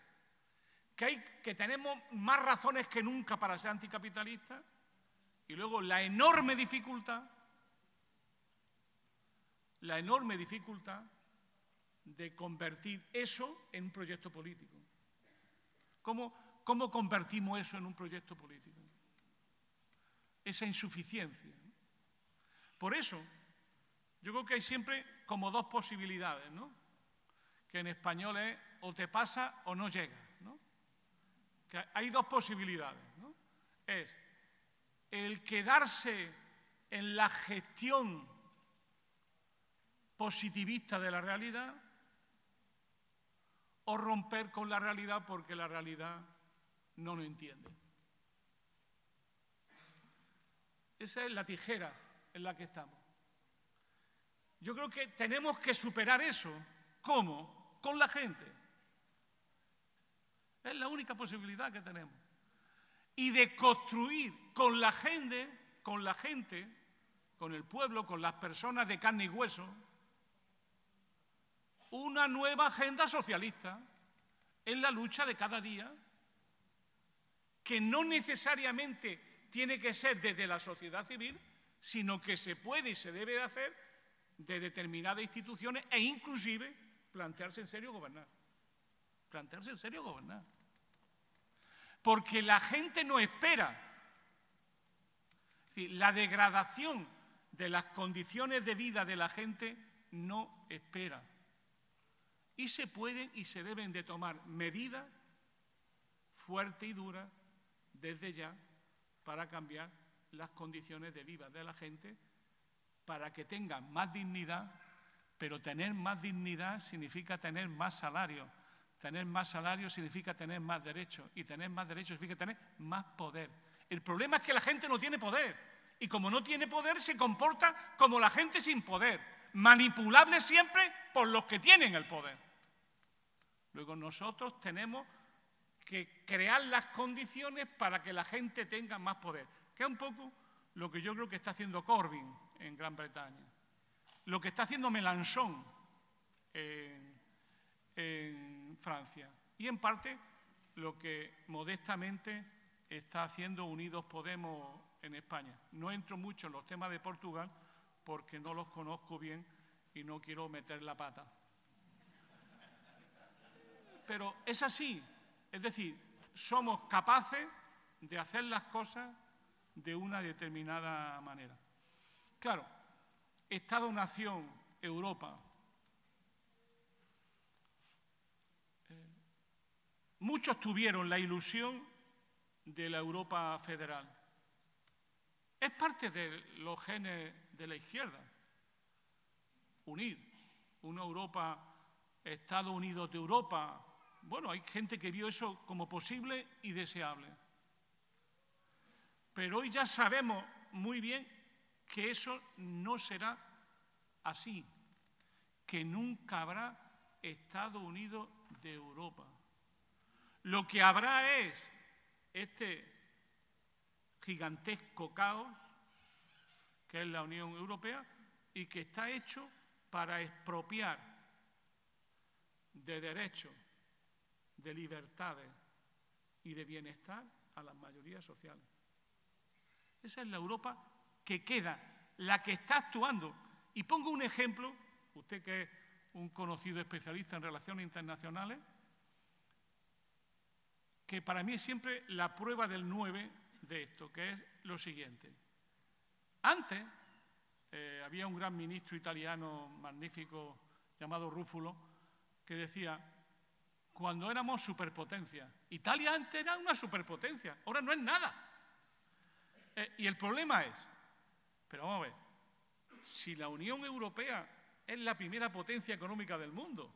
Speaker 2: que, que tenemos más razones que nunca para ser anticapitalistas, y luego la enorme dificultad, la enorme dificultad de convertir eso en un proyecto político. ¿Cómo, cómo convertimos eso en un proyecto político? Esa insuficiencia. Por eso, yo creo que hay siempre como dos posibilidades, ¿no? Que en español es o te pasa o no llega, ¿no? Que hay dos posibilidades, ¿no? Es el quedarse en la gestión positivista de la realidad o romper con la realidad porque la realidad no lo entiende. Esa es la tijera en la que estamos. Yo creo que tenemos que superar eso. ¿Cómo? Con la gente. Es la única posibilidad que tenemos. Y de construir con la gente, con la gente, con el pueblo, con las personas de carne y hueso, una nueva agenda socialista en la lucha de cada día, que no necesariamente tiene que ser desde la sociedad civil, sino que se puede y se debe de hacer de determinadas instituciones e inclusive plantearse en serio gobernar. Plantearse en serio gobernar. Porque la gente no espera. la degradación de las condiciones de vida de la gente no espera. Y se pueden y se deben de tomar medidas fuertes y duras desde ya para cambiar las condiciones de vida de la gente para que tengan más dignidad, pero tener más dignidad significa tener más salario. Tener más salario significa tener más derechos y tener más derechos significa tener más poder. El problema es que la gente no tiene poder y como no tiene poder se comporta como la gente sin poder, manipulable siempre por los que tienen el poder. Luego nosotros tenemos que crear las condiciones para que la gente tenga más poder que es un poco lo que yo creo que está haciendo Corbyn en Gran Bretaña, lo que está haciendo Mélenchon en, en Francia y en parte lo que modestamente está haciendo Unidos Podemos en España. No entro mucho en los temas de Portugal porque no los conozco bien y no quiero meter la pata. Pero es así, es decir, somos capaces de hacer las cosas de una determinada manera. Claro, Estado-nación, Europa. Eh, muchos tuvieron la ilusión de la Europa federal. Es parte de los genes de la izquierda. Unir una Europa, Estados Unidos de Europa. Bueno, hay gente que vio eso como posible y deseable. Pero hoy ya sabemos muy bien que eso no será así, que nunca habrá Estados Unidos de Europa. Lo que habrá es este gigantesco caos que es la Unión Europea y que está hecho para expropiar de derechos, de libertades y de bienestar a las mayorías sociales. Esa es la Europa que queda, la que está actuando. Y pongo un ejemplo, usted que es un conocido especialista en relaciones internacionales, que para mí es siempre la prueba del 9 de esto, que es lo siguiente. Antes eh, había un gran ministro italiano magnífico llamado Rúfulo que decía, cuando éramos superpotencia, Italia antes era una superpotencia, ahora no es nada. Eh, y el problema es, pero vamos a ver, si la Unión Europea es la primera potencia económica del mundo,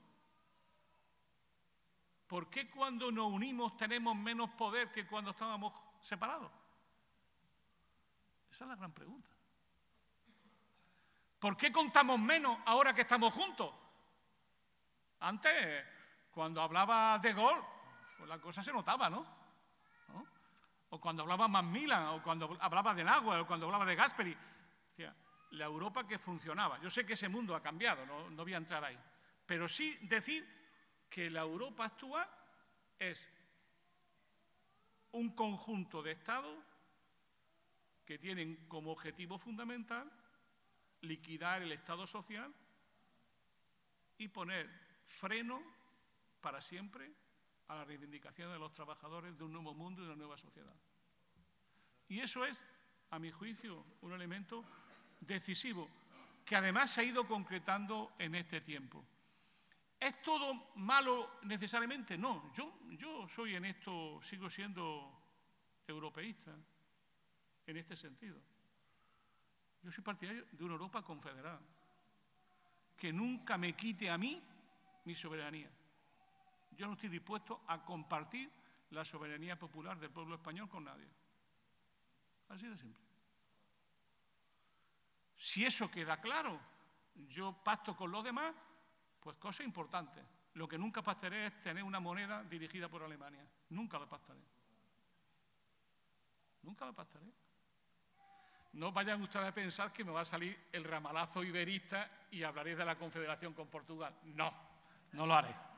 Speaker 2: ¿por qué cuando nos unimos tenemos menos poder que cuando estábamos separados? Esa es la gran pregunta. ¿Por qué contamos menos ahora que estamos juntos? Antes, cuando hablaba de gol, pues la cosa se notaba, ¿no? o cuando hablaba Macmillan, o cuando hablaba de Nagua, o cuando hablaba de Gasperi. Decía, la Europa que funcionaba. Yo sé que ese mundo ha cambiado, no, no voy a entrar ahí. Pero sí decir que la Europa actual es un conjunto de estados que tienen como objetivo fundamental liquidar el Estado social y poner freno para siempre a la reivindicación de los trabajadores de un nuevo mundo y de una nueva sociedad. Y eso es, a mi juicio, un elemento decisivo que además se ha ido concretando en este tiempo. ¿Es todo malo necesariamente? No, yo, yo soy en esto, sigo siendo europeísta en este sentido. Yo soy partidario de una Europa confederada, que nunca me quite a mí mi soberanía. Yo no estoy dispuesto a compartir la soberanía popular del pueblo español con nadie. Así de simple. Si eso queda claro, yo pacto con los demás, pues cosa importante. Lo que nunca pactaré es tener una moneda dirigida por Alemania. Nunca la pactaré. Nunca la pactaré. No vayan ustedes a pensar que me va a salir el ramalazo iberista y hablaré de la confederación con Portugal. No, no lo haré.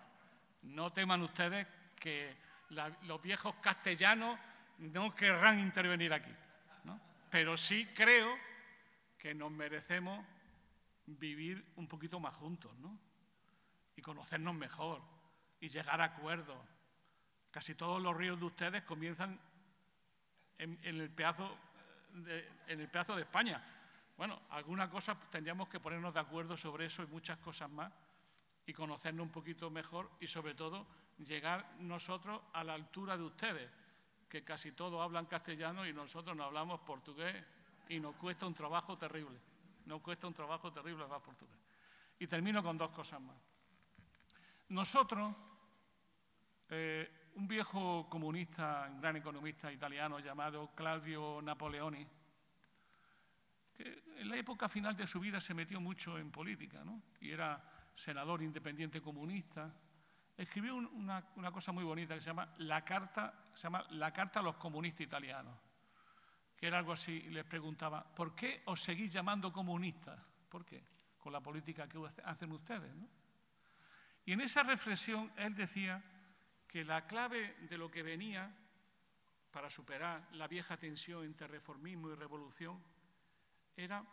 Speaker 2: No teman ustedes que los viejos castellanos no querrán intervenir aquí. ¿no? Pero sí creo que nos merecemos vivir un poquito más juntos, ¿no? Y conocernos mejor y llegar a acuerdos. Casi todos los ríos de ustedes comienzan en, en el pedazo de, en el pedazo de España. Bueno, alguna cosa tendríamos que ponernos de acuerdo sobre eso y muchas cosas más y conocernos un poquito mejor y sobre todo llegar nosotros a la altura de ustedes, que casi todos hablan castellano y nosotros no hablamos portugués y nos cuesta un trabajo terrible. Nos cuesta un trabajo terrible hablar portugués. Y termino con dos cosas más. Nosotros, eh, un viejo comunista, un gran economista italiano llamado Claudio Napoleoni, que en la época final de su vida se metió mucho en política, ¿no? y era senador independiente comunista, escribió un- una, cosa muy bonita que se llama La Carta, se llama La Carta a los comunistas italianos, que era algo así, y les preguntaba, ¿por qué os seguís llamando comunistas? ¿Por qué? Con la política que hacen ustedes. Y en esa reflexión él decía que la clave de lo que venía para superar la vieja tensión entre reformismo y revolución era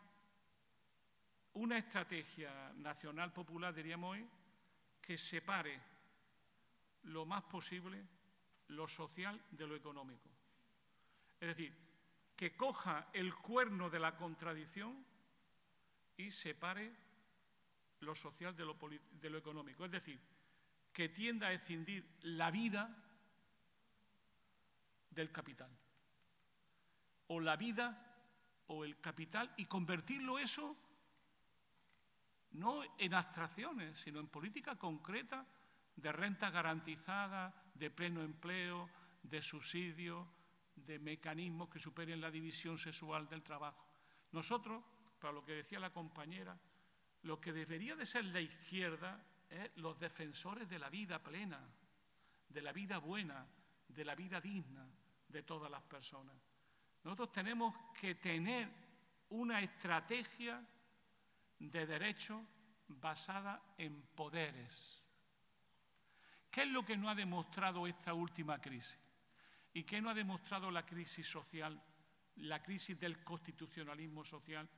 Speaker 2: una estrategia nacional popular, diríamos hoy, que separe lo más posible lo social de lo económico. Es decir, que coja el cuerno de la contradicción y separe lo social de lo, de lo económico. Es decir, que tienda a escindir la vida del capital. O la vida o el capital y convertirlo eso no en abstracciones, sino en política concreta de renta garantizada, de pleno empleo, de subsidios, de mecanismos que superen la división sexual del trabajo. Nosotros, para lo que decía la compañera, lo que debería de ser la izquierda es los defensores de la vida plena, de la vida buena, de la vida digna de todas las personas. Nosotros tenemos que tener una estrategia de derecho basada en poderes. ¿Qué es lo que no ha demostrado esta última crisis? ¿Y qué no ha demostrado la crisis social, la crisis del constitucionalismo social?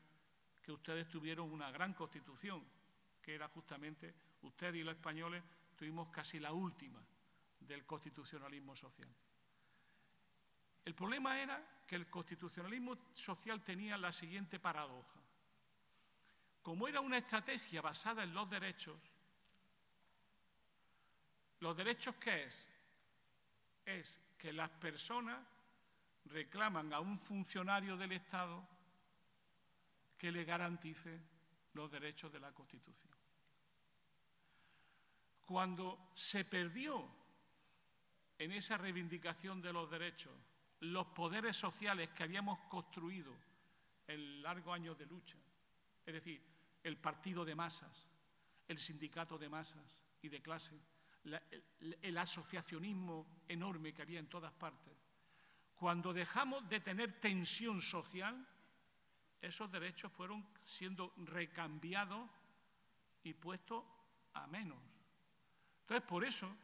Speaker 2: Que ustedes tuvieron una gran constitución, que era justamente, ustedes y los españoles tuvimos casi la última del constitucionalismo social. El problema era que el constitucionalismo social tenía la siguiente paradoja. Como era una estrategia basada en los derechos, ¿los derechos qué es? Es que las personas reclaman a un funcionario del Estado que le garantice los derechos de la Constitución. Cuando se perdió en esa reivindicación de los derechos los poderes sociales que habíamos construido en largos años de lucha, es decir, el partido de masas, el sindicato de masas y de clase, la- el, el asociacionismo enorme que había en todas partes. Cuando dejamos de tener tensión social, esos derechos fueron siendo recambiados y puestos a menos. Entonces, por eso,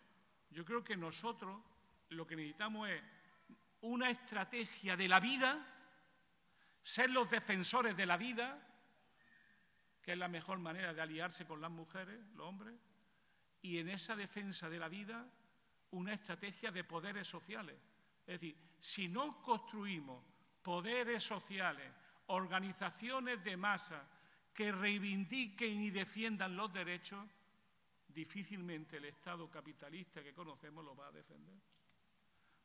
Speaker 2: yo creo que nosotros lo que necesitamos es una estrategia de la vida, ser los defensores de la vida, que es la mejor manera de aliarse con las mujeres, los hombres, y en esa defensa de la vida, una estrategia de poderes sociales. Es decir, si no construimos poderes sociales, organizaciones de masa que reivindiquen y defiendan los derechos, difícilmente el Estado capitalista que conocemos lo va a defender.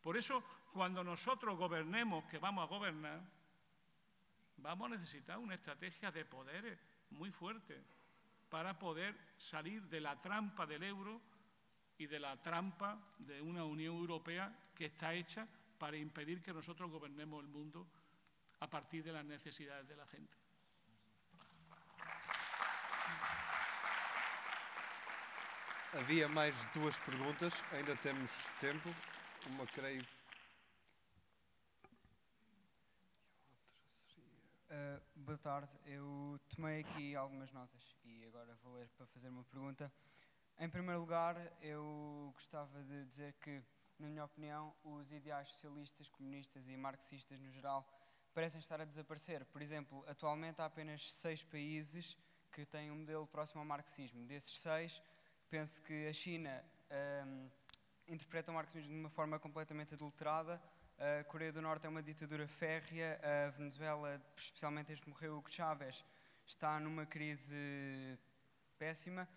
Speaker 2: Por eso, cuando nosotros gobernemos, que vamos a gobernar, vamos a necesitar una estrategia de poderes muy fuerte para poder salir de la trampa del euro y de la trampa de una Unión Europea que está hecha para impedir que nosotros gobernemos el mundo a partir de las necesidades de la gente.
Speaker 1: Havia mais duas perguntas, ainda temos tempo. Uma, creio.
Speaker 7: Uh, boa tarde, eu tomei aqui algumas notas e agora vou ler para fazer uma pergunta. Em primeiro lugar, eu gostava de dizer que, na minha opinião, os ideais socialistas, comunistas e marxistas no geral parecem estar a desaparecer. Por exemplo, atualmente há apenas seis países que têm um modelo próximo ao marxismo. Desses seis, penso que a China um, interpreta o marxismo de uma forma completamente adulterada. A Coreia do Norte é uma ditadura férrea. A Venezuela, especialmente desde que morreu Hugo Chávez, está numa crise péssima.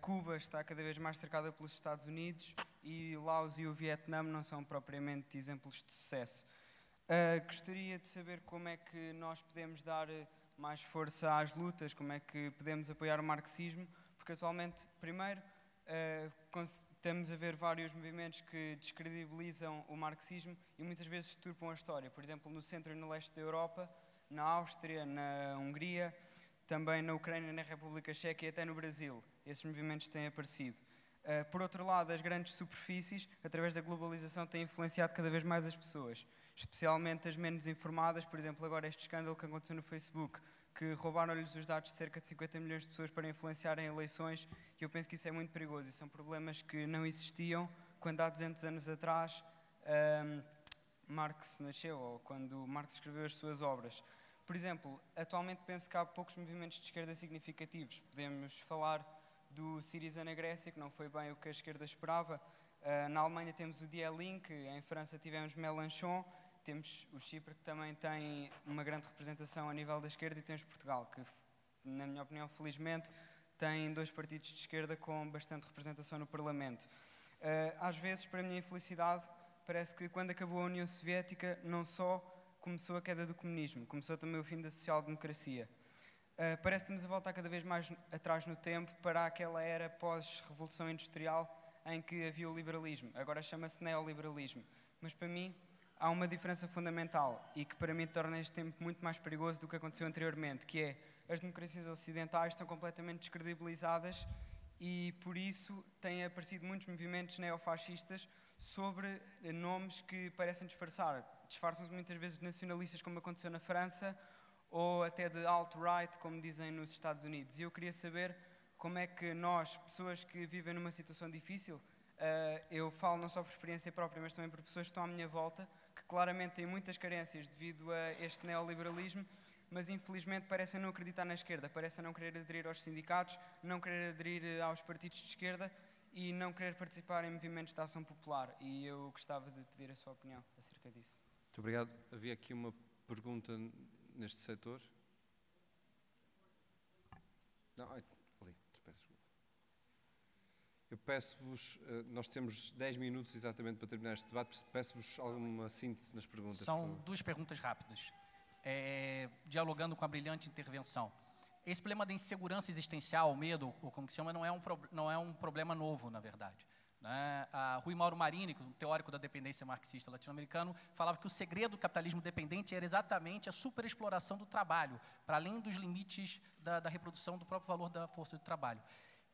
Speaker 7: Cuba está cada vez mais cercada pelos Estados Unidos e Laos e o Vietnã não são propriamente exemplos de sucesso. Uh, gostaria de saber como é que nós podemos dar mais força às lutas, como é que podemos apoiar o marxismo, porque atualmente, primeiro, uh, estamos a ver vários movimentos que descredibilizam o marxismo e muitas vezes turpam a história. Por exemplo, no centro e no leste da Europa, na Áustria, na Hungria, também na Ucrânia, na República Checa e até no Brasil. Esses movimentos têm aparecido. Uh, por outro lado, as grandes superfícies, através da globalização, têm influenciado cada vez mais as pessoas, especialmente as menos informadas. Por exemplo, agora este escândalo que aconteceu no Facebook, que roubaram-lhes os dados de cerca de 50 milhões de pessoas para influenciarem eleições, e eu penso que isso é muito perigoso. E são problemas que não existiam quando há 200 anos atrás um, Marx nasceu, ou quando Marx escreveu as suas obras. Por exemplo, atualmente penso que há poucos movimentos de esquerda significativos. Podemos falar do Syriza na Grécia, que não foi bem o que a esquerda esperava. Uh, na Alemanha temos o Die Link, em França tivemos Mélenchon, temos o Chipre, que também tem uma grande representação a nível da esquerda, e temos Portugal, que, na minha opinião, felizmente, tem dois partidos de esquerda com bastante representação no Parlamento. Uh, às vezes, para a minha infelicidade, parece que quando acabou a União Soviética, não só começou a queda do comunismo, começou também o fim da social-democracia. Uh, parece que estamos a voltar cada vez mais atrás no tempo para aquela era pós-revolução industrial em que havia o liberalismo. Agora chama-se neoliberalismo. Mas para mim, há uma diferença fundamental e que para mim torna este tempo muito mais perigoso do que aconteceu anteriormente, que é as democracias ocidentais estão completamente descredibilizadas e por isso têm aparecido muitos movimentos neofascistas sobre nomes que parecem disfarçar. Disfarçam-se muitas vezes de nacionalistas, como aconteceu na França, ou até de alt-right, como dizem nos Estados Unidos. E eu queria saber como é que nós, pessoas que vivem numa situação difícil, eu falo não só por experiência própria, mas também por pessoas que estão à minha volta, que claramente têm muitas carências devido a este neoliberalismo, mas infelizmente parecem não acreditar na esquerda, parecem não querer aderir aos sindicatos, não querer aderir aos partidos de esquerda e não querer participar em movimentos de ação popular. E eu gostava de pedir a sua opinião acerca disso.
Speaker 1: Muito obrigado. Havia aqui uma pergunta neste setor. Não, ali, peço. Eu peço-vos, nós temos 10 minutos exatamente para terminar este debate, peço-vos alguma síntese nas perguntas.
Speaker 8: São duas perguntas rápidas, é, dialogando com a brilhante intervenção. Esse problema da insegurança existencial, o medo, ou como se chama, não é um, não é um problema novo, na verdade. Né? A Rui Mauro Marini, um teórico da dependência marxista latino-americano, falava que o segredo do capitalismo dependente era exatamente a superexploração do trabalho, para além dos limites da, da reprodução do próprio valor da força de trabalho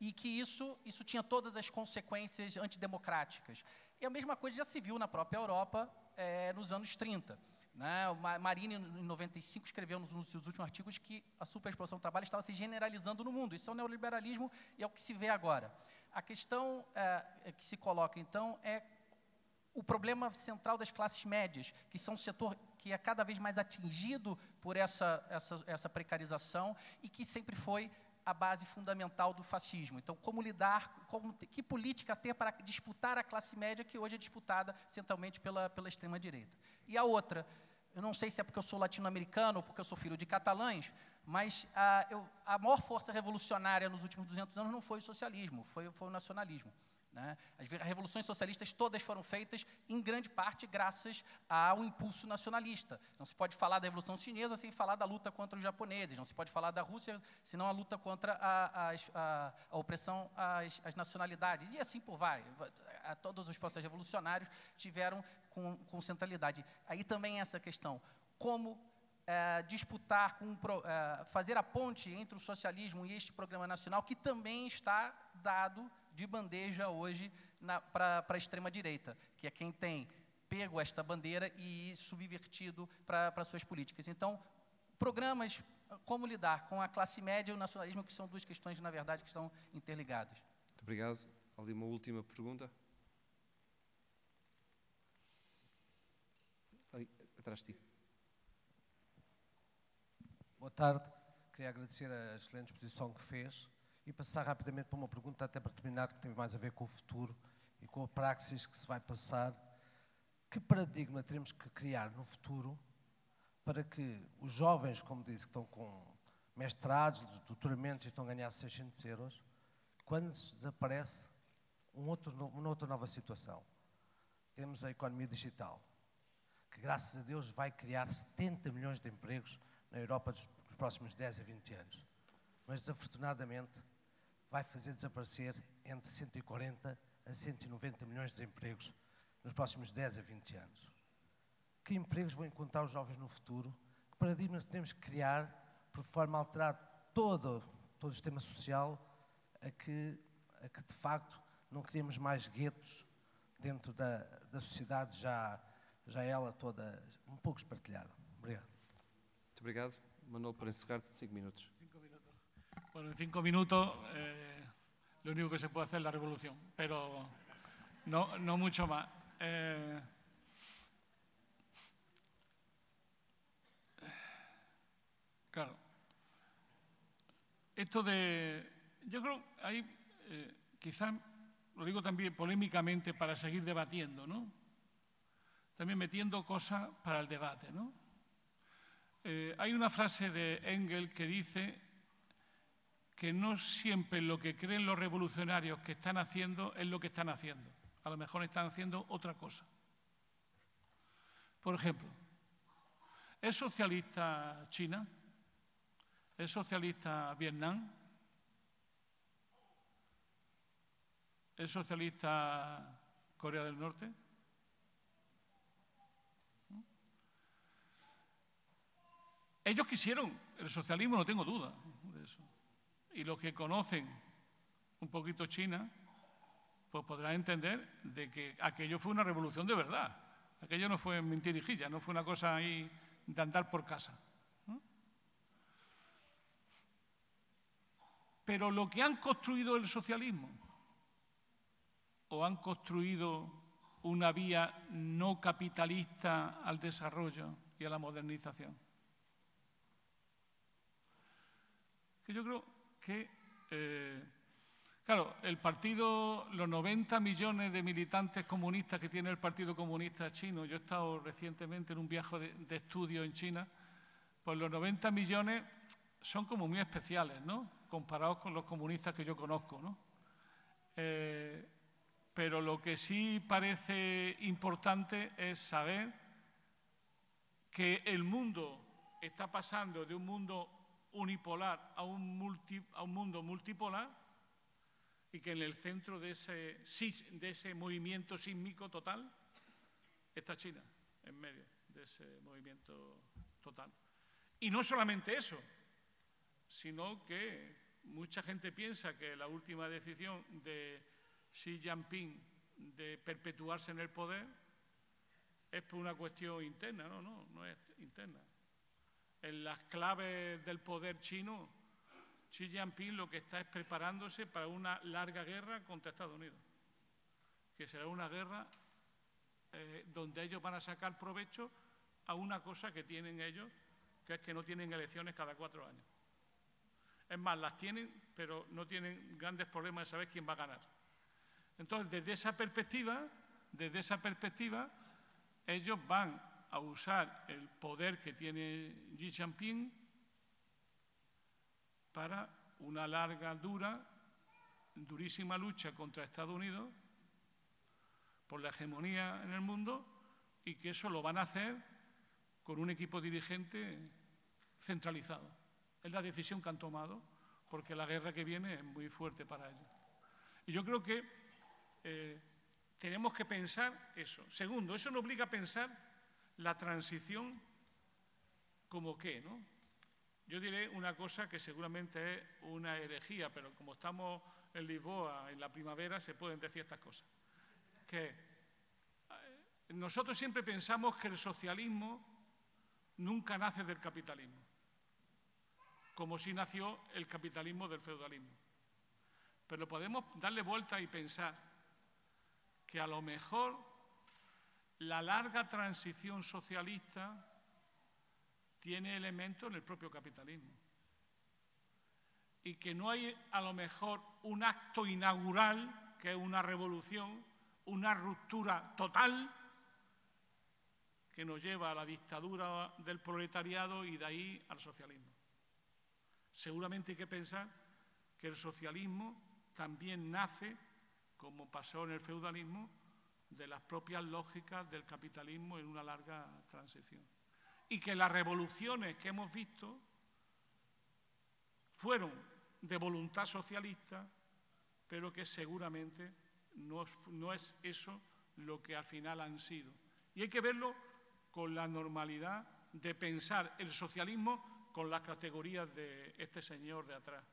Speaker 8: e que isso, isso tinha todas as consequências antidemocráticas. E a mesma coisa já se viu na própria Europa é, nos anos 30. Né? O Marini, em 95, escreveu nos seus últimos artigos que a superexploração do trabalho estava se generalizando no mundo. Isso é o neoliberalismo e é o que se vê agora. A questão é, que se coloca, então, é o problema central das classes médias, que são um setor que é cada vez mais atingido por essa, essa, essa precarização e que sempre foi a base fundamental do fascismo. Então, como lidar, como, que política ter para disputar a classe média que hoje é disputada centralmente pela, pela extrema-direita. E a outra, eu não sei se é porque eu sou latino-americano ou porque eu sou filho de catalães, mas a, eu, a maior força revolucionária nos últimos 200 anos não foi o socialismo, foi, foi o nacionalismo. Né? As revoluções socialistas todas foram feitas, em grande parte, graças ao impulso nacionalista. Não se pode falar da Revolução Chinesa sem falar da luta contra os japoneses, não se pode falar da Rússia senão a luta contra a, a, a, a opressão às, às, nacionalidades. E assim por vai. Todos os processos revolucionários tiveram com, com centralidade. Aí também essa questão. Como é, disputar, com, é, fazer a ponte entre o socialismo e este programa nacional, que também está dado de bandeja hoje para a extrema-direita, que é quem tem pego esta bandeira e subvertido para suas políticas. Então, programas como lidar com a classe média e o nacionalismo, que são duas questões, na verdade, que estão interligadas.
Speaker 1: Muito obrigado. Ali uma última pergunta. Ali, atrás de ti.
Speaker 9: Boa tarde. Queria agradecer a excelente exposição que fez e passar rapidamente para uma pergunta, até para terminar, que tem mais a ver com o futuro e com a praxis que se vai passar. Que paradigma teremos que criar no futuro para que os jovens, como disse, que estão com mestrados, doutoramentos e estão a ganhar 600 euros, quando desaparece um outro, uma outra nova situação? Temos a economia digital, que graças a Deus vai criar 70 milhões de empregos na Europa dos próximos 10 a 20 anos. Mas desafortunadamente vai fazer desaparecer entre 140 a 190 milhões de empregos nos próximos 10 a 20 anos. Que empregos vão encontrar os jovens no futuro? Que paradigmas temos que criar por forma a alterar todo, todo o sistema social a que, a que de facto não criemos mais guetos dentro da, da sociedade já, já ela toda um pouco espartilhada. Obrigado.
Speaker 1: Muito obrigado. Manuel, para encerrar, cinco minutos.
Speaker 2: Bueno, en cinco minutos eh, lo único que se puede hacer es la revolución, pero no, no mucho más. Eh, claro, esto de, yo creo, ahí eh, quizás, lo digo también polémicamente para seguir debatiendo, ¿no? También metiendo cosas para el debate, ¿no? Eh, hay una frase de Engel que dice que no siempre lo que creen los revolucionarios que están haciendo es lo que están haciendo. A lo mejor están haciendo otra cosa. Por ejemplo, ¿es socialista China? ¿Es socialista Vietnam? ¿Es socialista Corea del Norte? Ellos quisieron el socialismo, no tengo duda y los que conocen un poquito China, pues podrán entender de que aquello fue una revolución de verdad. Aquello no fue mentirijilla, no fue una cosa ahí de andar por casa. Pero lo que han construido el socialismo, o han construido una vía no capitalista al desarrollo y a la modernización. Que yo creo que, eh, claro, el partido, los 90 millones de militantes comunistas que tiene el Partido Comunista Chino, yo he estado recientemente en un viaje de, estudio en China, pues los 90 millones son como muy especiales, ¿no? Comparados con los comunistas que yo conozco, ¿no? Eh, pero lo que sí parece importante es saber que el mundo está pasando de un mundo unipolar a un, a un mundo multipolar y que en el centro de ese, de ese movimiento sísmico total está China, en medio de ese movimiento total. Y no solamente eso, sino que mucha gente piensa que la última decisión de Xi Jinping de perpetuarse en el poder es por una cuestión interna, no, no, no es interna. En las claves del poder chino, Xi Jinping lo que está es preparándose para una larga guerra contra Estados Unidos, que será una guerra eh, donde ellos van a sacar provecho a una cosa que tienen ellos, que es que no tienen elecciones cada cuatro años. Es más, las tienen, pero no tienen grandes problemas de saber quién va a ganar. Entonces, desde esa perspectiva, desde esa perspectiva, ellos van a usar el poder que tiene Xi Jinping para una larga, dura, durísima lucha contra Estados Unidos por la hegemonía en el mundo y que eso lo van a hacer con un equipo dirigente centralizado. Es la decisión que han tomado, porque la guerra que viene es muy fuerte para ellos. Y yo creo que eh, tenemos que pensar eso. Segundo, eso nos obliga a pensar la transición como qué, ¿no? Yo diré una cosa que seguramente es una herejía, pero como estamos en Lisboa en la primavera, se pueden decir estas cosas. Que eh, nosotros siempre pensamos que el socialismo nunca nace del capitalismo como si nació el capitalismo del feudalismo. Pero podemos darle vuelta y pensar que a lo mejor la larga transición socialista tiene elementos en el propio capitalismo. Y que no hay a lo mejor un acto inaugural, que es una revolución, una ruptura total, que nos lleva a la dictadura del proletariado y de ahí al socialismo. Seguramente hay que pensar que el socialismo también nace, como pasó en el feudalismo, de las propias lógicas del capitalismo en una larga transición. Y que las revoluciones que hemos visto fueron de voluntad socialista, pero que seguramente no, no es eso lo que al final han sido. Y hay que verlo con la normalidad de pensar el socialismo con las categorías de este señor de atrás.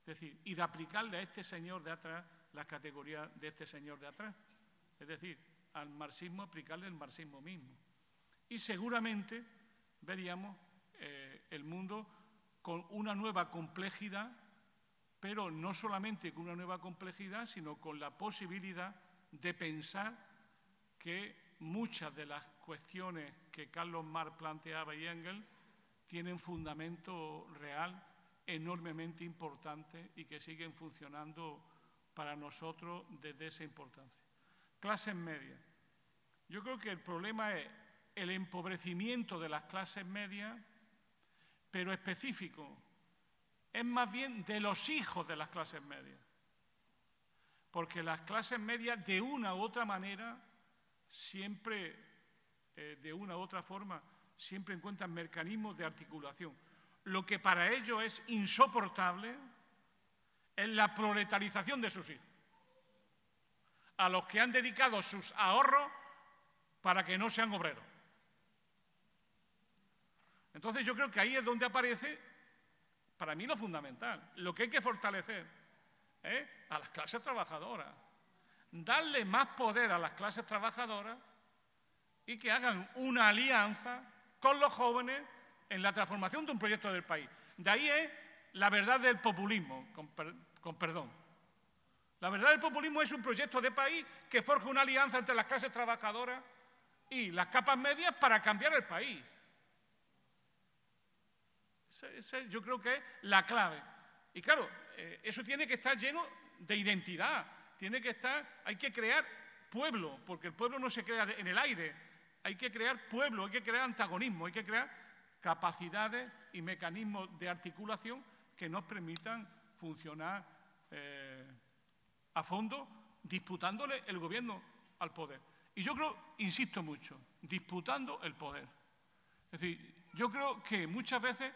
Speaker 2: Es decir, y de aplicarle a este señor de atrás las categorías de este señor de atrás. Es decir, al marxismo aplicarle el marxismo mismo. Y seguramente veríamos eh, el mundo con una nueva complejidad, pero no solamente con una nueva complejidad, sino con la posibilidad de pensar que muchas de las cuestiones que Carlos Marx planteaba y Engels tienen fundamento real enormemente importante y que siguen funcionando para nosotros desde esa importancia. Clases medias. Yo creo que el problema es el empobrecimiento de las clases medias, pero específico. Es más bien de los hijos de las clases medias. Porque las clases medias, de una u otra manera, siempre, eh, de una u otra forma, siempre encuentran mecanismos de articulación. Lo que para ellos es insoportable es la proletarización de sus hijos, a los que han dedicado sus ahorros para que no sean obreros. Entonces yo creo que ahí es donde aparece, para mí lo fundamental, lo que hay que fortalecer es a las clases trabajadoras, darle más poder a las clases trabajadoras y que hagan una alianza con los jóvenes en la transformación de un proyecto del país. De ahí es la verdad del populismo, con, perdón. La verdad del populismo es un proyecto de país que forja una alianza entre las clases trabajadoras y las capas medias para cambiar el país. Esa, yo creo que es la clave. Y claro, eh, eso tiene que estar lleno de identidad, tiene que estar, hay que crear pueblo, porque el pueblo no se crea en el aire, hay que crear pueblo, hay que crear antagonismo, hay que crear capacidades y mecanismos de articulación que nos permitan funcionar eh, a fondo disputándole el gobierno al poder. Y yo creo, insisto mucho, disputando el poder. Es decir, yo creo que muchas veces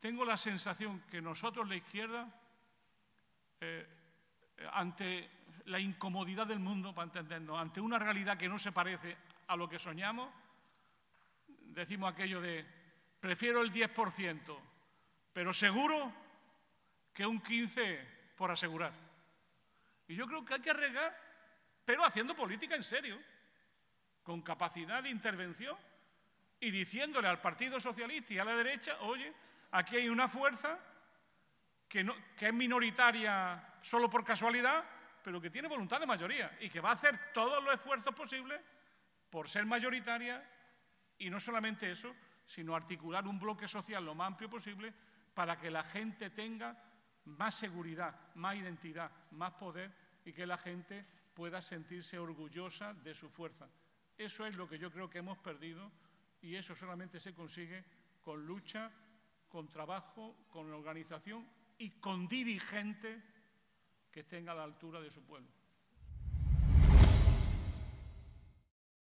Speaker 2: tengo la sensación que nosotros, la izquierda, eh, ante la incomodidad del mundo, para entendernos, ante una realidad que no se parece a lo que soñamos, decimos aquello de, prefiero el 10%, pero seguro que un 15% por asegurar. Y yo creo que hay que arriesgar, pero haciendo política en serio, con capacidad de intervención y diciéndole al Partido Socialista y a la derecha, oye, aquí hay una fuerza que, no, que es minoritaria solo por casualidad, pero que tiene voluntad de mayoría y que va a hacer todos los esfuerzos posibles por ser mayoritaria y no solamente eso, sino articular un bloque social lo más amplio posible para que la gente tenga más seguridad, más identidad, más poder y que la gente pueda sentirse orgullosa de su fuerza. Eso es lo que yo creo que hemos perdido y eso solamente se consigue con lucha, con trabajo, con organización y con dirigentes que estén a la altura de su pueblo.